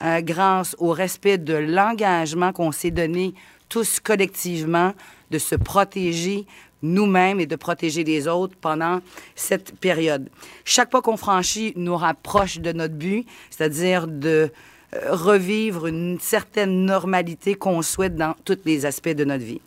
Euh, grâce au respect de l'engagement qu'on s'est donné tous collectivement de se protéger nous-mêmes et de protéger les autres pendant cette période. Chaque pas qu'on franchit nous rapproche de notre but, c'est-à-dire de euh, revivre une certaine normalité qu'on souhaite dans tous les aspects de notre vie.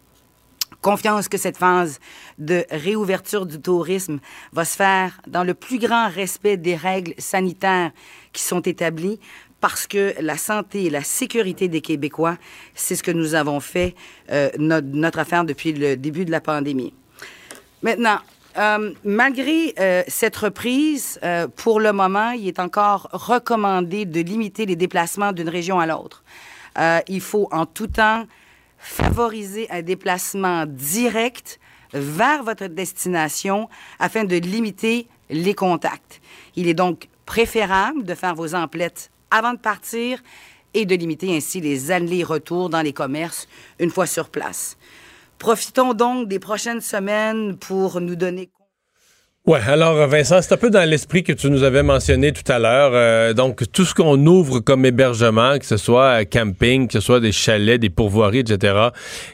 Confiance que cette phase de réouverture du tourisme va se faire dans le plus grand respect des règles sanitaires qui sont établies parce que la santé et la sécurité des Québécois, c'est ce que nous avons fait euh, notre, affaire depuis le début de la pandémie. Maintenant, euh, malgré euh, cette reprise, pour le moment, il est encore recommandé de limiter les déplacements d'une région à l'autre. il faut en tout temps favoriser un déplacement direct vers votre destination afin de limiter les contacts. Il est donc préférable de faire vos emplettes avant de partir et de limiter ainsi les allers-retours dans les commerces une fois sur place. Profitons donc des prochaines semaines pour nous donner oui, alors Vincent, c'est un peu dans l'esprit que tu nous avais mentionné tout à l'heure. Euh, donc, tout ce qu'on ouvre comme hébergement, que ce soit camping, que ce soit des chalets, des pourvoiries, etc.,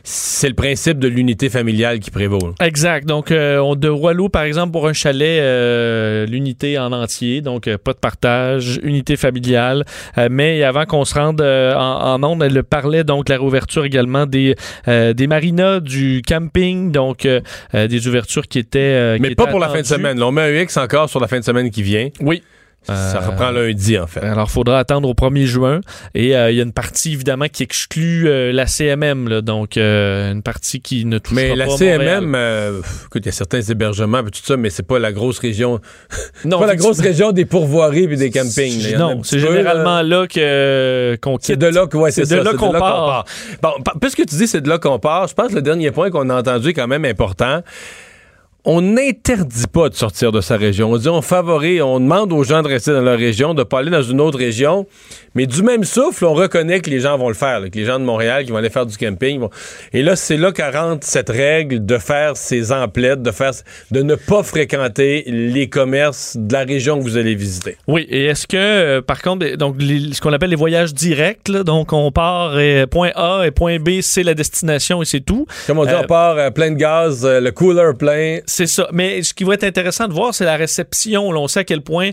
c'est le principe de l'unité familiale qui prévaut. Exact. Donc, euh, on de Roileau, par exemple, pour un chalet, euh, l'unité en entier, donc pas de partage, unité familiale. mais avant qu'on se rende en, en onde, elle parlait donc la réouverture également des, des marinas, du camping, donc des ouvertures qui étaient... mais pas pour la fin de semaine on met un X encore sur la fin de semaine qui vient. Oui. Ça euh, reprend lundi, en fait. Alors, il faudra attendre au 1er juin. Et euh, il y a une partie, évidemment, qui exclut euh, la CMM. donc, une partie qui ne touche pas Mais la CMM, écoute, il y a certains hébergements et tout ça, mais c'est pas la grosse région. Non, pas la grosse région des pourvoiries et des campings. Non, c'est généralement là que, qu'on quitte. C'est de là, ouais, c'est, de là qu'on part. Bon, puisque tu dis c'est de là qu'on part, je pense que le dernier point qu'on a entendu est quand même important on n'interdit pas de sortir de sa région. On dit on favorise, on demande aux gens de rester dans leur région, de pas aller dans une autre région. Mais du même souffle, on reconnaît que les gens vont le faire, que les gens de Montréal qui vont aller faire du camping. Vont... Et là, c'est là rentre cette règle de faire ces emplettes, de faire, de ne pas fréquenter les commerces de la région que vous allez visiter. Oui. Et est-ce que, euh, par contre, donc ce qu'on appelle les voyages directs, donc on part et point A et point B, c'est la destination et c'est tout. Comme on dit, on euh, part euh, plein de gaz, le cooler plein. C'est ça. Mais ce qui va être intéressant de voir, c'est la réception. on sait à quel point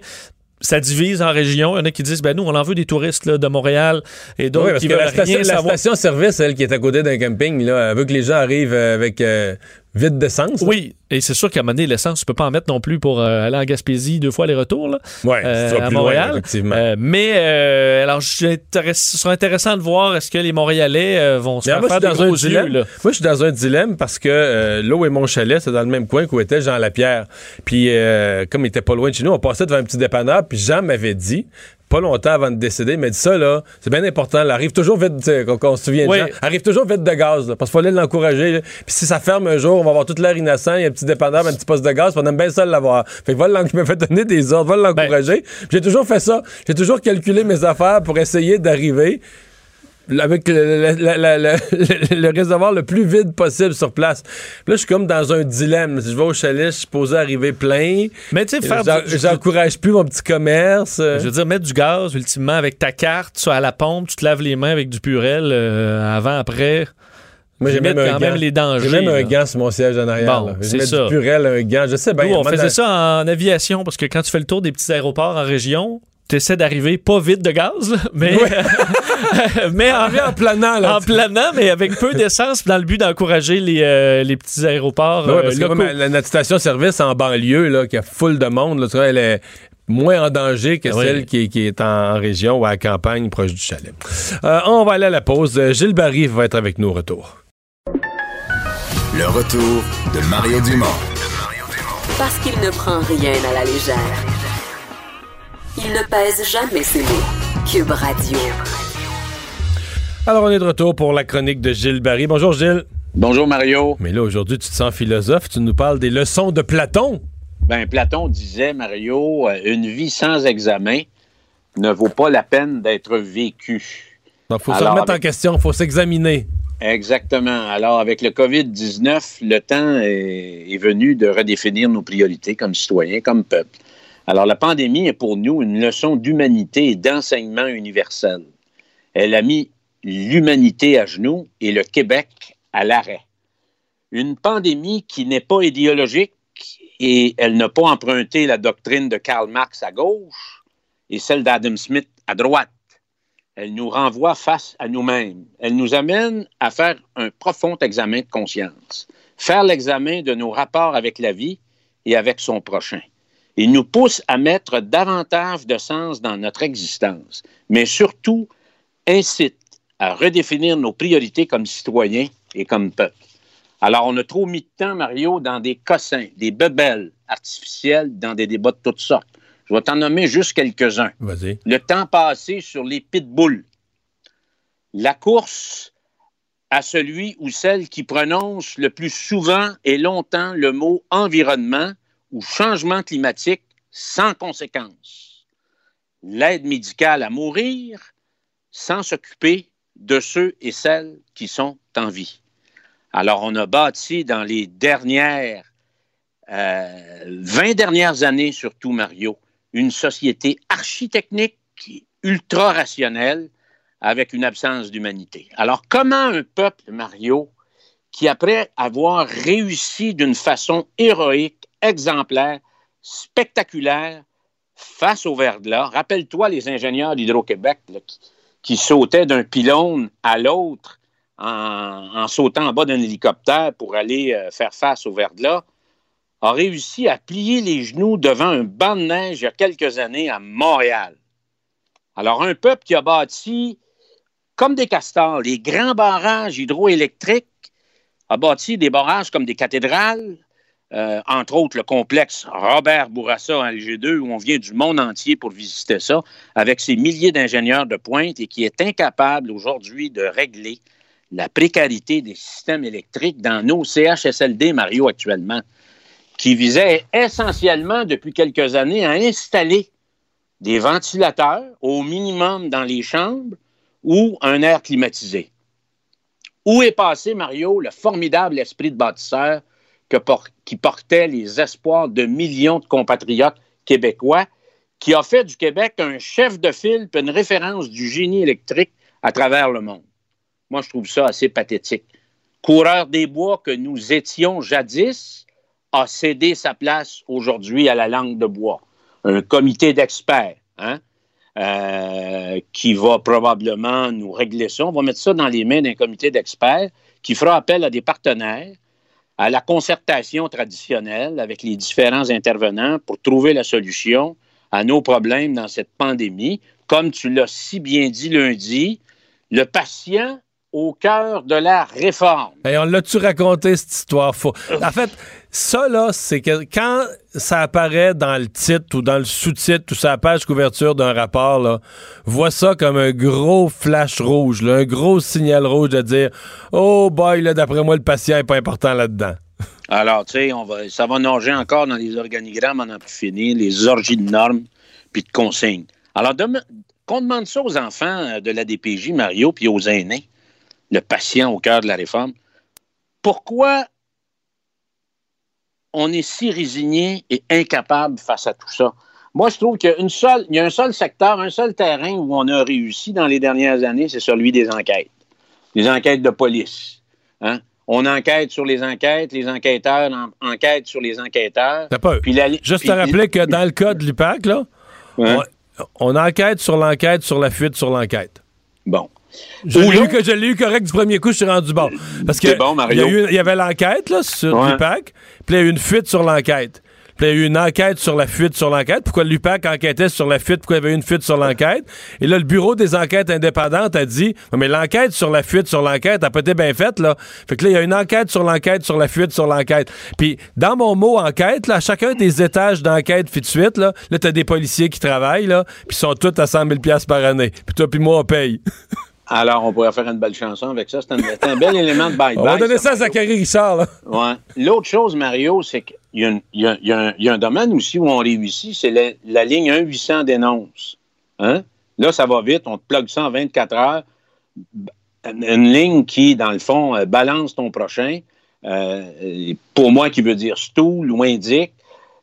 ça divise en régions. Il y en a qui disent, ben nous, on en veut des touristes là, de Montréal et d'autres qui veulent la station, La station-service, elle, qui est à côté d'un camping, là, elle veut que les gens arrivent euh, avec euh, vide d'essence. Oui, et c'est sûr qu'à un moment donné, l'essence, tu peux pas en mettre non plus pour euh, aller en Gaspésie deux fois les retours Ouais, euh, à loin, Montréal. effectivement. Euh, mais euh, alors, ce sera intéressant de voir est-ce que les Montréalais vont se faire moi, faire dans un yeux. dilemme. Moi, je suis dans un dilemme parce que l'eau et mon chalet, c'est dans le même coin qu'où était Jean Lapierre. Puis, euh, comme il était pas loin de chez nous, on passait devant un petit dépanneur, puis Jean m'avait dit, pas longtemps avant de décéder, il m'a dit ça, là, c'est bien important, là, arrive toujours vite, qu'on se souvient de arrive toujours vite de gaz, là, parce qu'il fallait l'encourager. Puis si ça ferme un jour, on va avoir toute l'air innocent, il y a un petit dépanneur, un petit poste de gaz, on aime bien ça l'avoir. Fait que va il m'a fait donner des ordres, va l'encourager. Puis J'ai toujours fait ça. J'ai toujours calculé mes affaires pour essayer d'arriver avec le, réservoir le plus vide possible sur place. Puis là, je suis comme dans un dilemme. Si je vais au chalet, je suis supposé arriver plein. Mais tu sais, faire J'encourage plus mon petit commerce. Je veux dire, mettre du gaz, ultimement, avec ta carte, tu es à la pompe, tu te laves les mains avec du purel euh, avant, après. Moi, j'ai même quand même les dangers. J'ai même un gant sur mon siège en arrière. Bon, c'est ça. du purel, un gant. Je sais bien. Nous, on faisait ça en aviation parce que quand tu fais le tour des petits aéroports en région, tu essaies d'arriver pas vite de gaz, là, mais, mais en, en planant. Là, en planant, mais avec peu d'essence dans le but d'encourager les, euh, les petits aéroports Ben ouais, euh, parce que locaux. la- notre station-service en banlieue, là, qui a full de monde, là, tu vois, elle est moins en danger que oui. celle qui, qui est en, région ou à la campagne proche du chalet. Euh, on va aller à la pause. Gilles Barry va être avec nous au retour. Le retour de Mario Dumont. Parce qu'il ne prend rien à la légère. Il ne pèse jamais ses mots. Cube Radio. Alors, on est de retour pour la chronique de Gilles Barry. Bonjour, Gilles. Bonjour, Mario. Mais là, aujourd'hui, tu te sens philosophe. Tu nous parles des leçons de Platon. Ben, Platon disait, Mario, euh, une vie sans examen ne vaut pas la peine d'être vécue. Donc, faut se Alors, remettre en avec- question. faut s'examiner. Exactement. Alors, avec le COVID-19, le temps est, est venu de redéfinir nos priorités comme citoyens, comme peuple. Alors, la pandémie est pour nous une leçon d'humanité et d'enseignement universel. Elle a mis l'humanité à genoux et le Québec à l'arrêt. Une pandémie qui n'est pas idéologique et elle n'a pas emprunté la doctrine de Karl Marx à gauche et celle d'Adam Smith à droite. Elle nous renvoie face à nous-mêmes. Elle nous amène à faire un profond examen de conscience, faire l'examen de nos rapports avec la vie et avec son prochain. Il nous pousse à mettre davantage de sens dans notre existence, mais surtout incite à redéfinir nos priorités comme citoyens et comme peuple. Alors, on a trop mis de temps, Mario, dans des cossins, des bebelles artificielles, dans des débats de toutes sortes. Je vais t'en nommer juste quelques-uns. Vas-y. Le temps passé sur les pitbulls. La course à celui ou celle qui prononce le plus souvent et longtemps le mot environnement ou changement climatique sans conséquence. L'aide médicale à mourir sans s'occuper de ceux et celles qui sont en vie. Alors, on a bâti dans les dernières euh, 20 dernières années, surtout, Mario, une société architecnique ultra rationnelle avec une absence d'humanité. Alors, comment un peuple, Mario, qui après avoir réussi d'une façon héroïque, exemplaire, spectaculaire, face au verglas, rappelle-toi les ingénieurs d'Hydro-Québec qui, sautaient d'un pylône à l'autre en, en sautant en bas d'un hélicoptère pour aller euh, faire face au verglas, a réussi à plier les genoux devant un banc de neige il y a quelques années à Montréal. Alors, un peuple qui a bâti, comme des castors, les grands barrages hydroélectriques, a bâti des barrages comme des cathédrales, euh, entre autres le complexe Robert Bourassa en LG2, où on vient du monde entier pour visiter ça, avec ses milliers d'ingénieurs de pointe et qui est incapable aujourd'hui de régler la précarité des systèmes électriques dans nos CHSLD, Mario, actuellement, qui visait essentiellement depuis quelques années à installer des ventilateurs au minimum dans les chambres ou un air climatisé. Où est passé, Mario, le formidable esprit de bâtisseur qui portait les espoirs de millions de compatriotes québécois, qui a fait du Québec un chef de file une référence du génie électrique à travers le monde. Moi, je trouve ça assez pathétique. Coureur des bois que nous étions jadis a cédé sa place aujourd'hui à la langue de bois. Un comité d'experts, hein, euh, qui va probablement nous régler ça. On va mettre ça dans les mains d'un comité d'experts qui fera appel à des partenaires à la concertation traditionnelle avec les différents intervenants pour trouver la solution à nos problèmes dans cette pandémie. Comme tu l'as si bien dit lundi, le patient au cœur de la réforme. Et on l'a-tu raconté, cette histoire faux? En fait, ça, là, c'est que quand ça apparaît dans le titre ou dans le sous-titre ou sur la page couverture d'un rapport, là, vois ça comme un gros flash rouge, là, un gros signal rouge de dire Oh boy, là, d'après moi, le patient est pas important là-dedans. Alors, tu sais, on va, ça va nager encore dans les organigrammes, on n'a plus fini, les orgies de normes puis de consignes. Alors, qu'on demande ça aux enfants euh, de la DPJ, Mario, puis aux aînés, le patient au cœur de la réforme, pourquoi on est si résigné et incapable face à tout ça? Moi, je trouve qu'il y a, une seule, il y a un seul secteur, un seul terrain où on a réussi dans les dernières années, c'est celui des enquêtes. Les enquêtes de police. Hein? On enquête sur les enquêtes, les enquêteurs en- enquêtent sur les enquêteurs. T'as pas- Puis la- Juste puis- te rappeler que dans le cas de l'UPAC, là, Hein? on, on enquête sur l'enquête, sur la fuite, sur l'enquête. Bon. Je l'ai eu, je l'ai eu correct du premier coup, je suis rendu bon. Parce que bon, Mario. Il y, a eu- il y avait l'enquête là, sur Ouais. l'UPAC, puis il y a eu une fuite sur l'enquête. Puis il y a eu une enquête sur la fuite sur l'enquête. Pourquoi l'UPAC enquêtait sur la fuite? Pourquoi il y avait eu une fuite sur l'enquête? Et là, le Bureau des enquêtes indépendantes a dit Mais l'enquête sur la fuite sur l'enquête a pas été bien faite, là. Fait que là, il y a une enquête sur l'enquête sur la fuite sur l'enquête. Puis dans mon mot enquête, là, à chacun des étages d'enquête fuite suite, là, là t'as des policiers qui travaillent, là, puis ils sont tous à 100 000 par année. Puis toi, puis moi, on paye. Alors, on pourrait faire une belle chanson avec ça. C'est un, bel élément de bye-bye. On va donner ça à. Zachary Richard, là. Ouais. L'autre chose, Mario, c'est qu'il y, a y y un- il y a un domaine aussi où on réussit, c'est la, la ligne 1-800 dénonce. Hein? Là, ça va vite, on te plug ça en 24 heures. Une ligne qui, dans le fond, euh, balance ton prochain. Euh, pour moi, qui veut dire stool ou indique,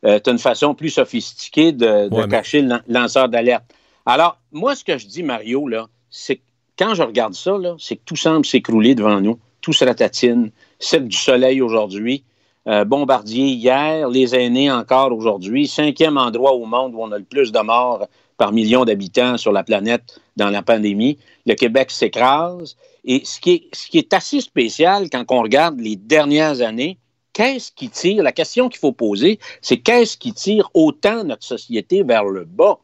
euh, tu as une façon plus sophistiquée de, de Ouais, mais- cacher le lan- lanceur d'alerte. Alors, moi, ce que je dis, Mario, là, c'est que quand je regarde ça, c'est que tout semble s'écrouler devant nous. Tout se ratatine. C'est du soleil aujourd'hui. Euh, Bombardier hier, les aînés encore aujourd'hui. Cinquième endroit au monde où on a le plus de morts par million d'habitants sur la planète dans la pandémie. Le Québec s'écrase. Et ce qui est assez spécial quand on regarde les dernières années, qu'est-ce qui tire, la question qu'il faut poser, c'est qu'est-ce qui tire autant notre société vers le bas?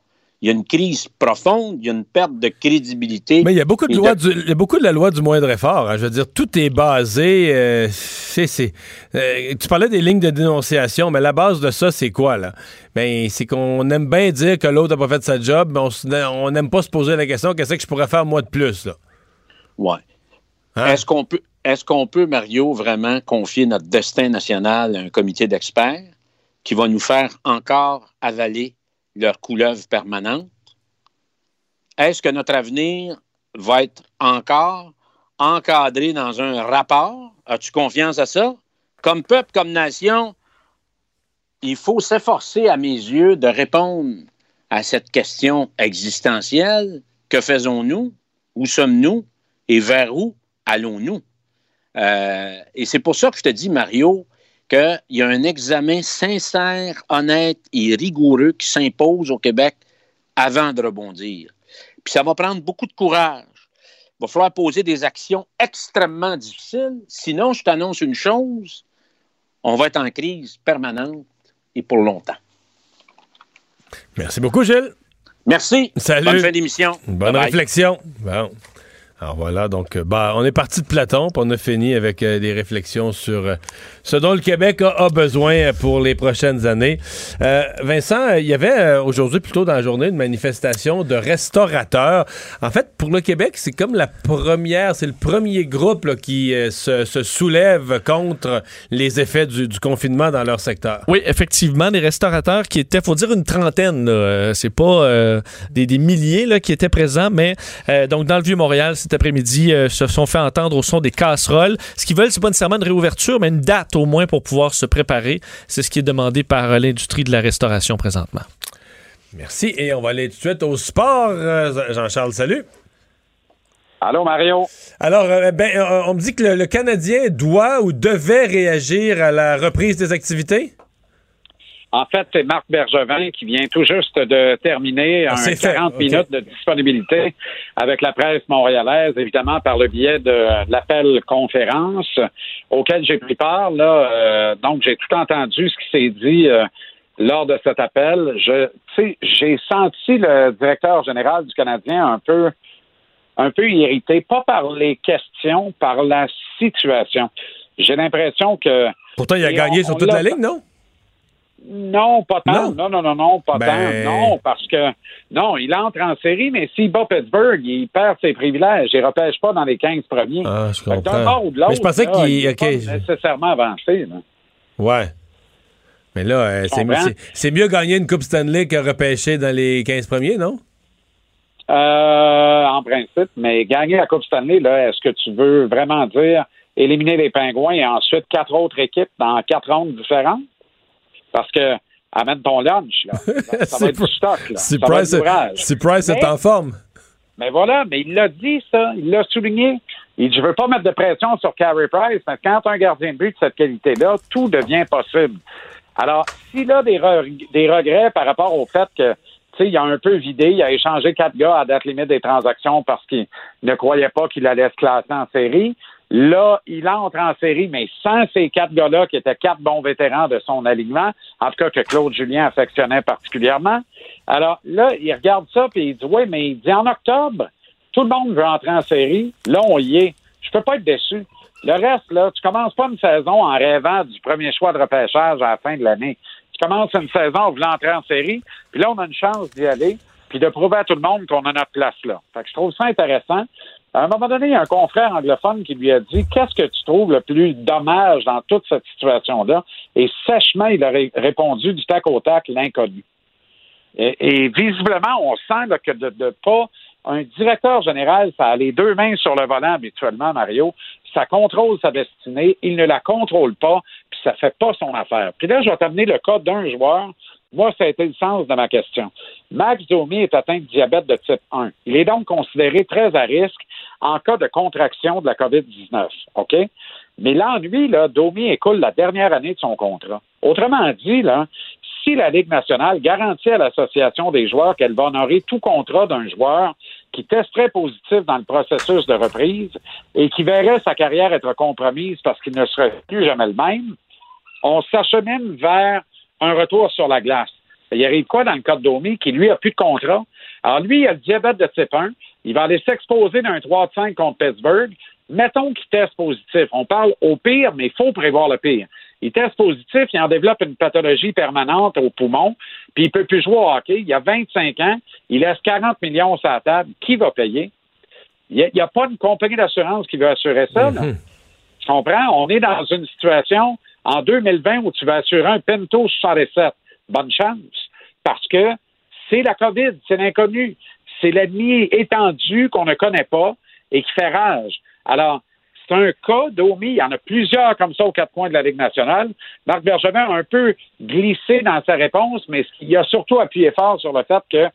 Il y a une crise profonde, il y a une perte de crédibilité. Mais il y a beaucoup de lois du, il y a beaucoup de la loi du moindre effort. hein. Je veux dire, tout est basé. euh, c'est, euh, tu parlais des lignes de dénonciation, mais la base de ça, c'est quoi là? Ben, c'est qu'on aime bien dire que l'autre n'a pas fait sa job, mais on n'aime pas se poser la question qu'est-ce que je pourrais faire moi de plus là? Ouais. Hein? Est-ce qu'on peut, est-ce qu'on peut, Mario, vraiment confier notre destin national à un comité d'experts qui va nous faire encore avaler leur couleuvre permanente? Est-ce que notre avenir va être encore encadré dans un rapport? As-tu confiance à ça? Comme peuple, comme nation, il faut s'efforcer, à mes yeux, de répondre à cette question existentielle. Que faisons-nous? Où sommes-nous? Et vers où allons-nous? Euh, et c'est pour ça que je te dis, Mario, qu'il y a un examen sincère, honnête et rigoureux qui s'impose au Québec avant de rebondir. Puis ça va prendre beaucoup de courage. Il va falloir poser des actions extrêmement difficiles. Sinon, je t'annonce une chose, on va être en crise permanente et pour longtemps. Merci beaucoup, Gilles. Merci. Salut. Bonne fin d'émission. Bonne réflexion. Bon. Alors voilà, donc euh, bah, on est parti de Platon, puis on a fini avec euh, des réflexions sur euh, ce dont le Québec a, besoin pour les prochaines années. Vincent, il y avait aujourd'hui, plutôt dans la journée, une manifestation de restaurateurs. En fait, pour le Québec, c'est comme la première, c'est le premier groupe qui se, soulève contre les effets du, confinement dans leur secteur. Oui, effectivement, des restaurateurs qui étaient, faut dire une trentaine, c'est pas des, des milliers là, qui étaient présents, mais donc dans le Vieux-Montréal cet après-midi, euh, se sont fait entendre au son des casseroles. Ce qu'ils veulent, c'est pas nécessairement une réouverture, mais une date au moins pour pouvoir se préparer. C'est ce qui est demandé par euh, l'industrie de la restauration présentement. Merci, et on va aller tout de suite au sport. Euh, Jean-Charles, salut. Allô, Mario. Alors, euh, ben, euh, on me dit que le, le Canadien doit ou devait réagir à la reprise des activités? En fait, c'est Marc Bergevin qui vient tout juste de terminer Ah, un c'est fait, 40 ok. minutes de disponibilité avec la presse montréalaise, évidemment par le biais de l'appel conférence auquel j'ai pris part. Là, euh, donc, j'ai tout entendu ce qui s'est dit euh, lors de cet appel. Je, j'ai senti le directeur général du Canadien un peu un peu irrité, pas par les questions, par la situation. J'ai l'impression que Pourtant, il a gagné on- sur toute la ligne, non? Non, pas tant. Non, non, non, non, pas Ben- tant. Non, parce que non, il entre en série, mais s'il bat Pittsburgh, il perd ses privilèges. Il ne repêche pas dans les 15 premiers. Ah, je comprends. ou de Mais je pensais qu'il- il est ok, pas nécessairement avancé. là. Ouais. Mais là, euh, c'est comprends? c'est- c'est mieux gagner une Coupe Stanley que repêcher dans les 15 premiers, non? Euh, en principe, mais gagner la Coupe Stanley, là, est-ce que tu veux vraiment dire éliminer les Pingouins et ensuite quatre autres équipes dans quatre rondes différentes? Parce que amène ton lunch, là. Ça va être du stock, là. Si Ça va être Price, si Price est en forme. Mais voilà, mais il l'a dit, ça. Il l'a souligné. Il dit, je veux pas mettre de pression sur Carey Price, mais quand un gardien de but de cette qualité-là, tout devient possible. Alors, s'il a des, re- des regrets par rapport au fait que, tu sais, il a un peu vidé, il a échangé quatre gars à date limite des transactions parce qu'il ne croyait pas qu'il allait se classer en série. Là, il entre en série, mais sans ces quatre gars-là, qui étaient quatre bons vétérans de son alignement, en tout cas que Claude Julien affectionnait particulièrement. Alors là, il regarde ça, puis il dit, oui, mais il dit, en octobre, tout le monde veut entrer en série. Là, on y est. Je peux pas être déçu. Le reste, là, tu commences pas une saison en rêvant du premier choix de repêchage à la fin de l'année. Tu commences une saison en voulant entrer en série, puis là, on a une chance d'y aller, puis de prouver à tout le monde qu'on a notre place là. Fait que je trouve ça intéressant. À un moment donné, il y a un confrère anglophone qui lui a dit Qu'est-ce que tu trouves le plus dommage dans toute cette situation-là? Et sèchement, il a ré- répondu du tac au tac l'inconnu. Et, visiblement, on sent là, que de, de pas un directeur général, ça a les deux mains sur le volant habituellement, Mario. Ça contrôle sa destinée, il ne la contrôle pas, puis ça fait pas son affaire. Puis là, je vais t'amener le cas d'un joueur. Moi, ça a été le sens de ma question. Max Domi est atteint de diabète de type 1. Il est donc considéré très à risque en cas de contraction de la COVID-19. OK? Mais l'ennui, là, Domi écoule la dernière année de son contrat. Autrement dit, si la Ligue nationale garantit à l'Association des joueurs qu'elle va honorer tout contrat d'un joueur qui testerait positif dans le processus de reprise et qui verrait sa carrière être compromise parce qu'il ne serait plus jamais le même, on s'achemine vers un retour sur la glace. Il arrive quoi dans le cas de Domi qui, lui, a plus de contrat? Alors, lui, il a le diabète de type 1. Il va aller s'exposer d'un 3 de 5 contre Pittsburgh. Mettons qu'il teste positif. On parle au pire, mais il faut prévoir le pire. Il teste positif, il en développe une pathologie permanente au poumon, puis il peut plus jouer au hockey. Il a 25 ans, il laisse 40 millions sur la table. Qui va payer? Il n'y a, pas une compagnie d'assurance qui veut assurer ça. là. Tu comprends? On est dans une situation en 2020 où tu vas assurer un Pinto 67. Bonne chance. Parce que c'est la COVID, c'est l'inconnu. C'est l'ennemi étendu qu'on ne connaît pas et qui fait rage. Alors, c'est un cas d'Omi. Il y en a plusieurs comme ça aux quatre coins de la Ligue nationale. Marc Bergevin a un peu glissé dans sa réponse, mais il a surtout appuyé fort sur le fait que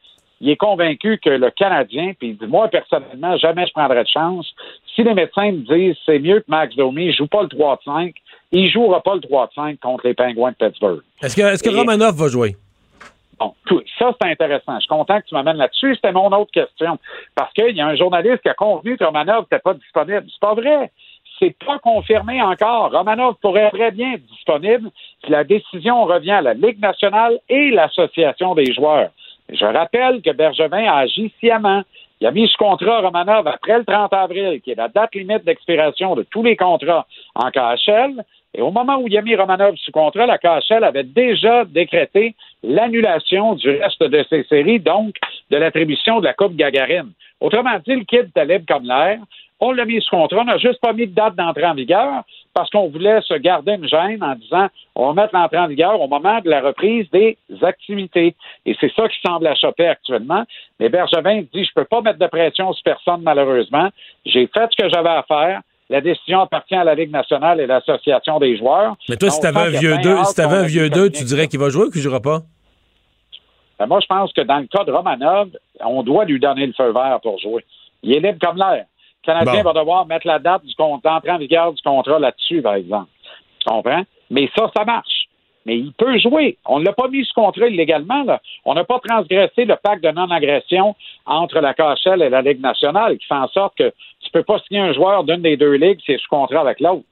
il est convaincu que le Canadien, puis il dit, moi, personnellement, jamais je prendrais de chance. Si les médecins me disent c'est mieux que Max Domi ne joue pas le 3 5, il ne jouera pas le 3 5 contre les Pingouins de Pittsburgh. Est-ce que, est-ce que Et- Romanov va jouer? Bon, tout- ça, c'est intéressant. Je suis content que tu m'amènes là-dessus. C'était mon autre question. Parce qu'il y a un journaliste qui a convenu que Romanov n'était pas disponible. C'est pas vrai. C'est pas confirmé encore. Romanov pourrait très bien être disponible si la décision revient à la Ligue nationale et l'Association des joueurs. Je rappelle que Bergevin a agi sciemment. Il a mis ce contrat Romanov après le 30 avril, qui est la date limite d'expiration de tous les contrats en KHL. Et au moment où il a mis Romanov sous contrat, la KHL avait déjà décrété l'annulation du reste de ses séries, donc de l'attribution de la Coupe Gagarine. Autrement dit, le kid était libre comme l'air. On l'a mis sous contrat, on n'a juste pas mis de date d'entrée en vigueur parce qu'on voulait se garder une gêne en disant on va mettre l'entrée en vigueur au moment de la reprise des activités. Et c'est ça qui semble achoper actuellement. Mais Bergevin dit je peux pas mettre de pression sur personne malheureusement. J'ai fait ce que j'avais à faire. La décision appartient à la Ligue nationale et à l'Association des joueurs. Mais toi, si t'avais un vieux bien 2, hâte si t'avais qu'on un vieux ait 2, fait tu dirais qu'il va jouer ou qu'il jouera pas? Ben, moi, je pense que dans le cas de Romanov, on doit lui donner le feu vert pour jouer. Il est libre comme l'air. Le Canadien Bon. va devoir mettre la date du contrat, d'entrée en vigueur du contrat là-dessus, par exemple. Tu comprends? Mais ça, ça marche. mais il peut jouer. On ne l'a pas mis sous contrôle illégalement. Là. On n'a pas transgressé le pacte de non-agression entre la KHL et la Ligue nationale, qui fait en sorte que tu peux pas signer un joueur d'une des deux ligues si c'est sous contrat avec l'autre.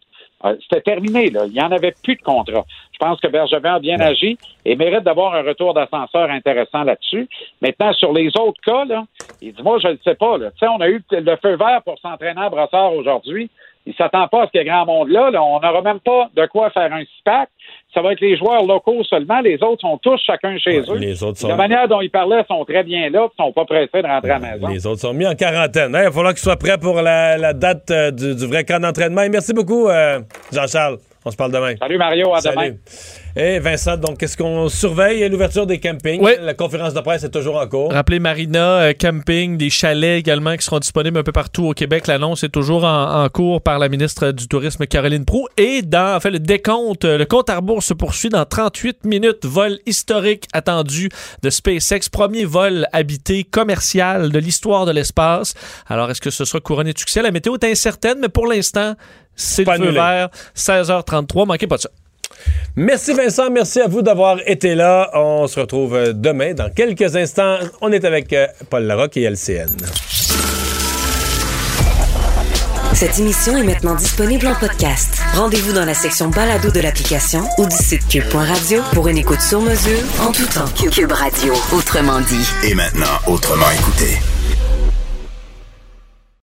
Euh, C'était terminé, là. Il n'y en avait plus de contrat. Je pense que Bergevin a bien agi et mérite d'avoir un retour d'ascenseur intéressant là-dessus. Maintenant, sur les autres cas, là, il dit, moi, je ne sais pas, là. Tu sais, on a eu le feu vert pour s'entraîner à Brossard aujourd'hui. Il s'attend pas à ce qu'il y ait grand monde là. là. On n'aura même pas de quoi faire un SPAC. Ça va être les joueurs locaux seulement. Les autres sont tous chacun chez eux. les autres sont- La manière dont ils parlaient sont très bien là, ils sont pas pressés de rentrer à la maison. Les autres sont mis en quarantaine. Hein, il va falloir qu'ils soient prêts pour la, la date euh, du, du vrai camp d'entraînement. Et merci beaucoup, euh, Jean-Charles. On se parle demain. Salut Mario, à Salut. demain. Et Vincent, donc, qu'est-ce qu'on surveille? L'ouverture des campings. La conférence de presse est toujours en cours. Rappelez Marina, euh, camping, des chalets également qui seront disponibles un peu partout au Québec. L'annonce est toujours en, en cours par la ministre du Tourisme Caroline Proux. Et dans, en fait, le décompte, euh, le compte à rebours se poursuit dans 38 minutes. Vol historique attendu de SpaceX. Premier vol habité commercial de l'histoire de l'espace. Alors, est-ce que ce sera couronné de succès? La météo est incertaine, mais pour l'instant, c'est le Pas feu annulé. vert. 16h33. Manquez pas de ça. Merci Vincent, merci à vous d'avoir été là. On se retrouve euh, demain dans quelques instants. On est avec euh, Paul Larocque et LCN. Cette émission est maintenant disponible en podcast. Rendez-vous dans la section balado de l'application ou du site cube.radio pour une écoute sur mesure en tout temps. Cube Radio, autrement dit. Et maintenant, autrement écouté.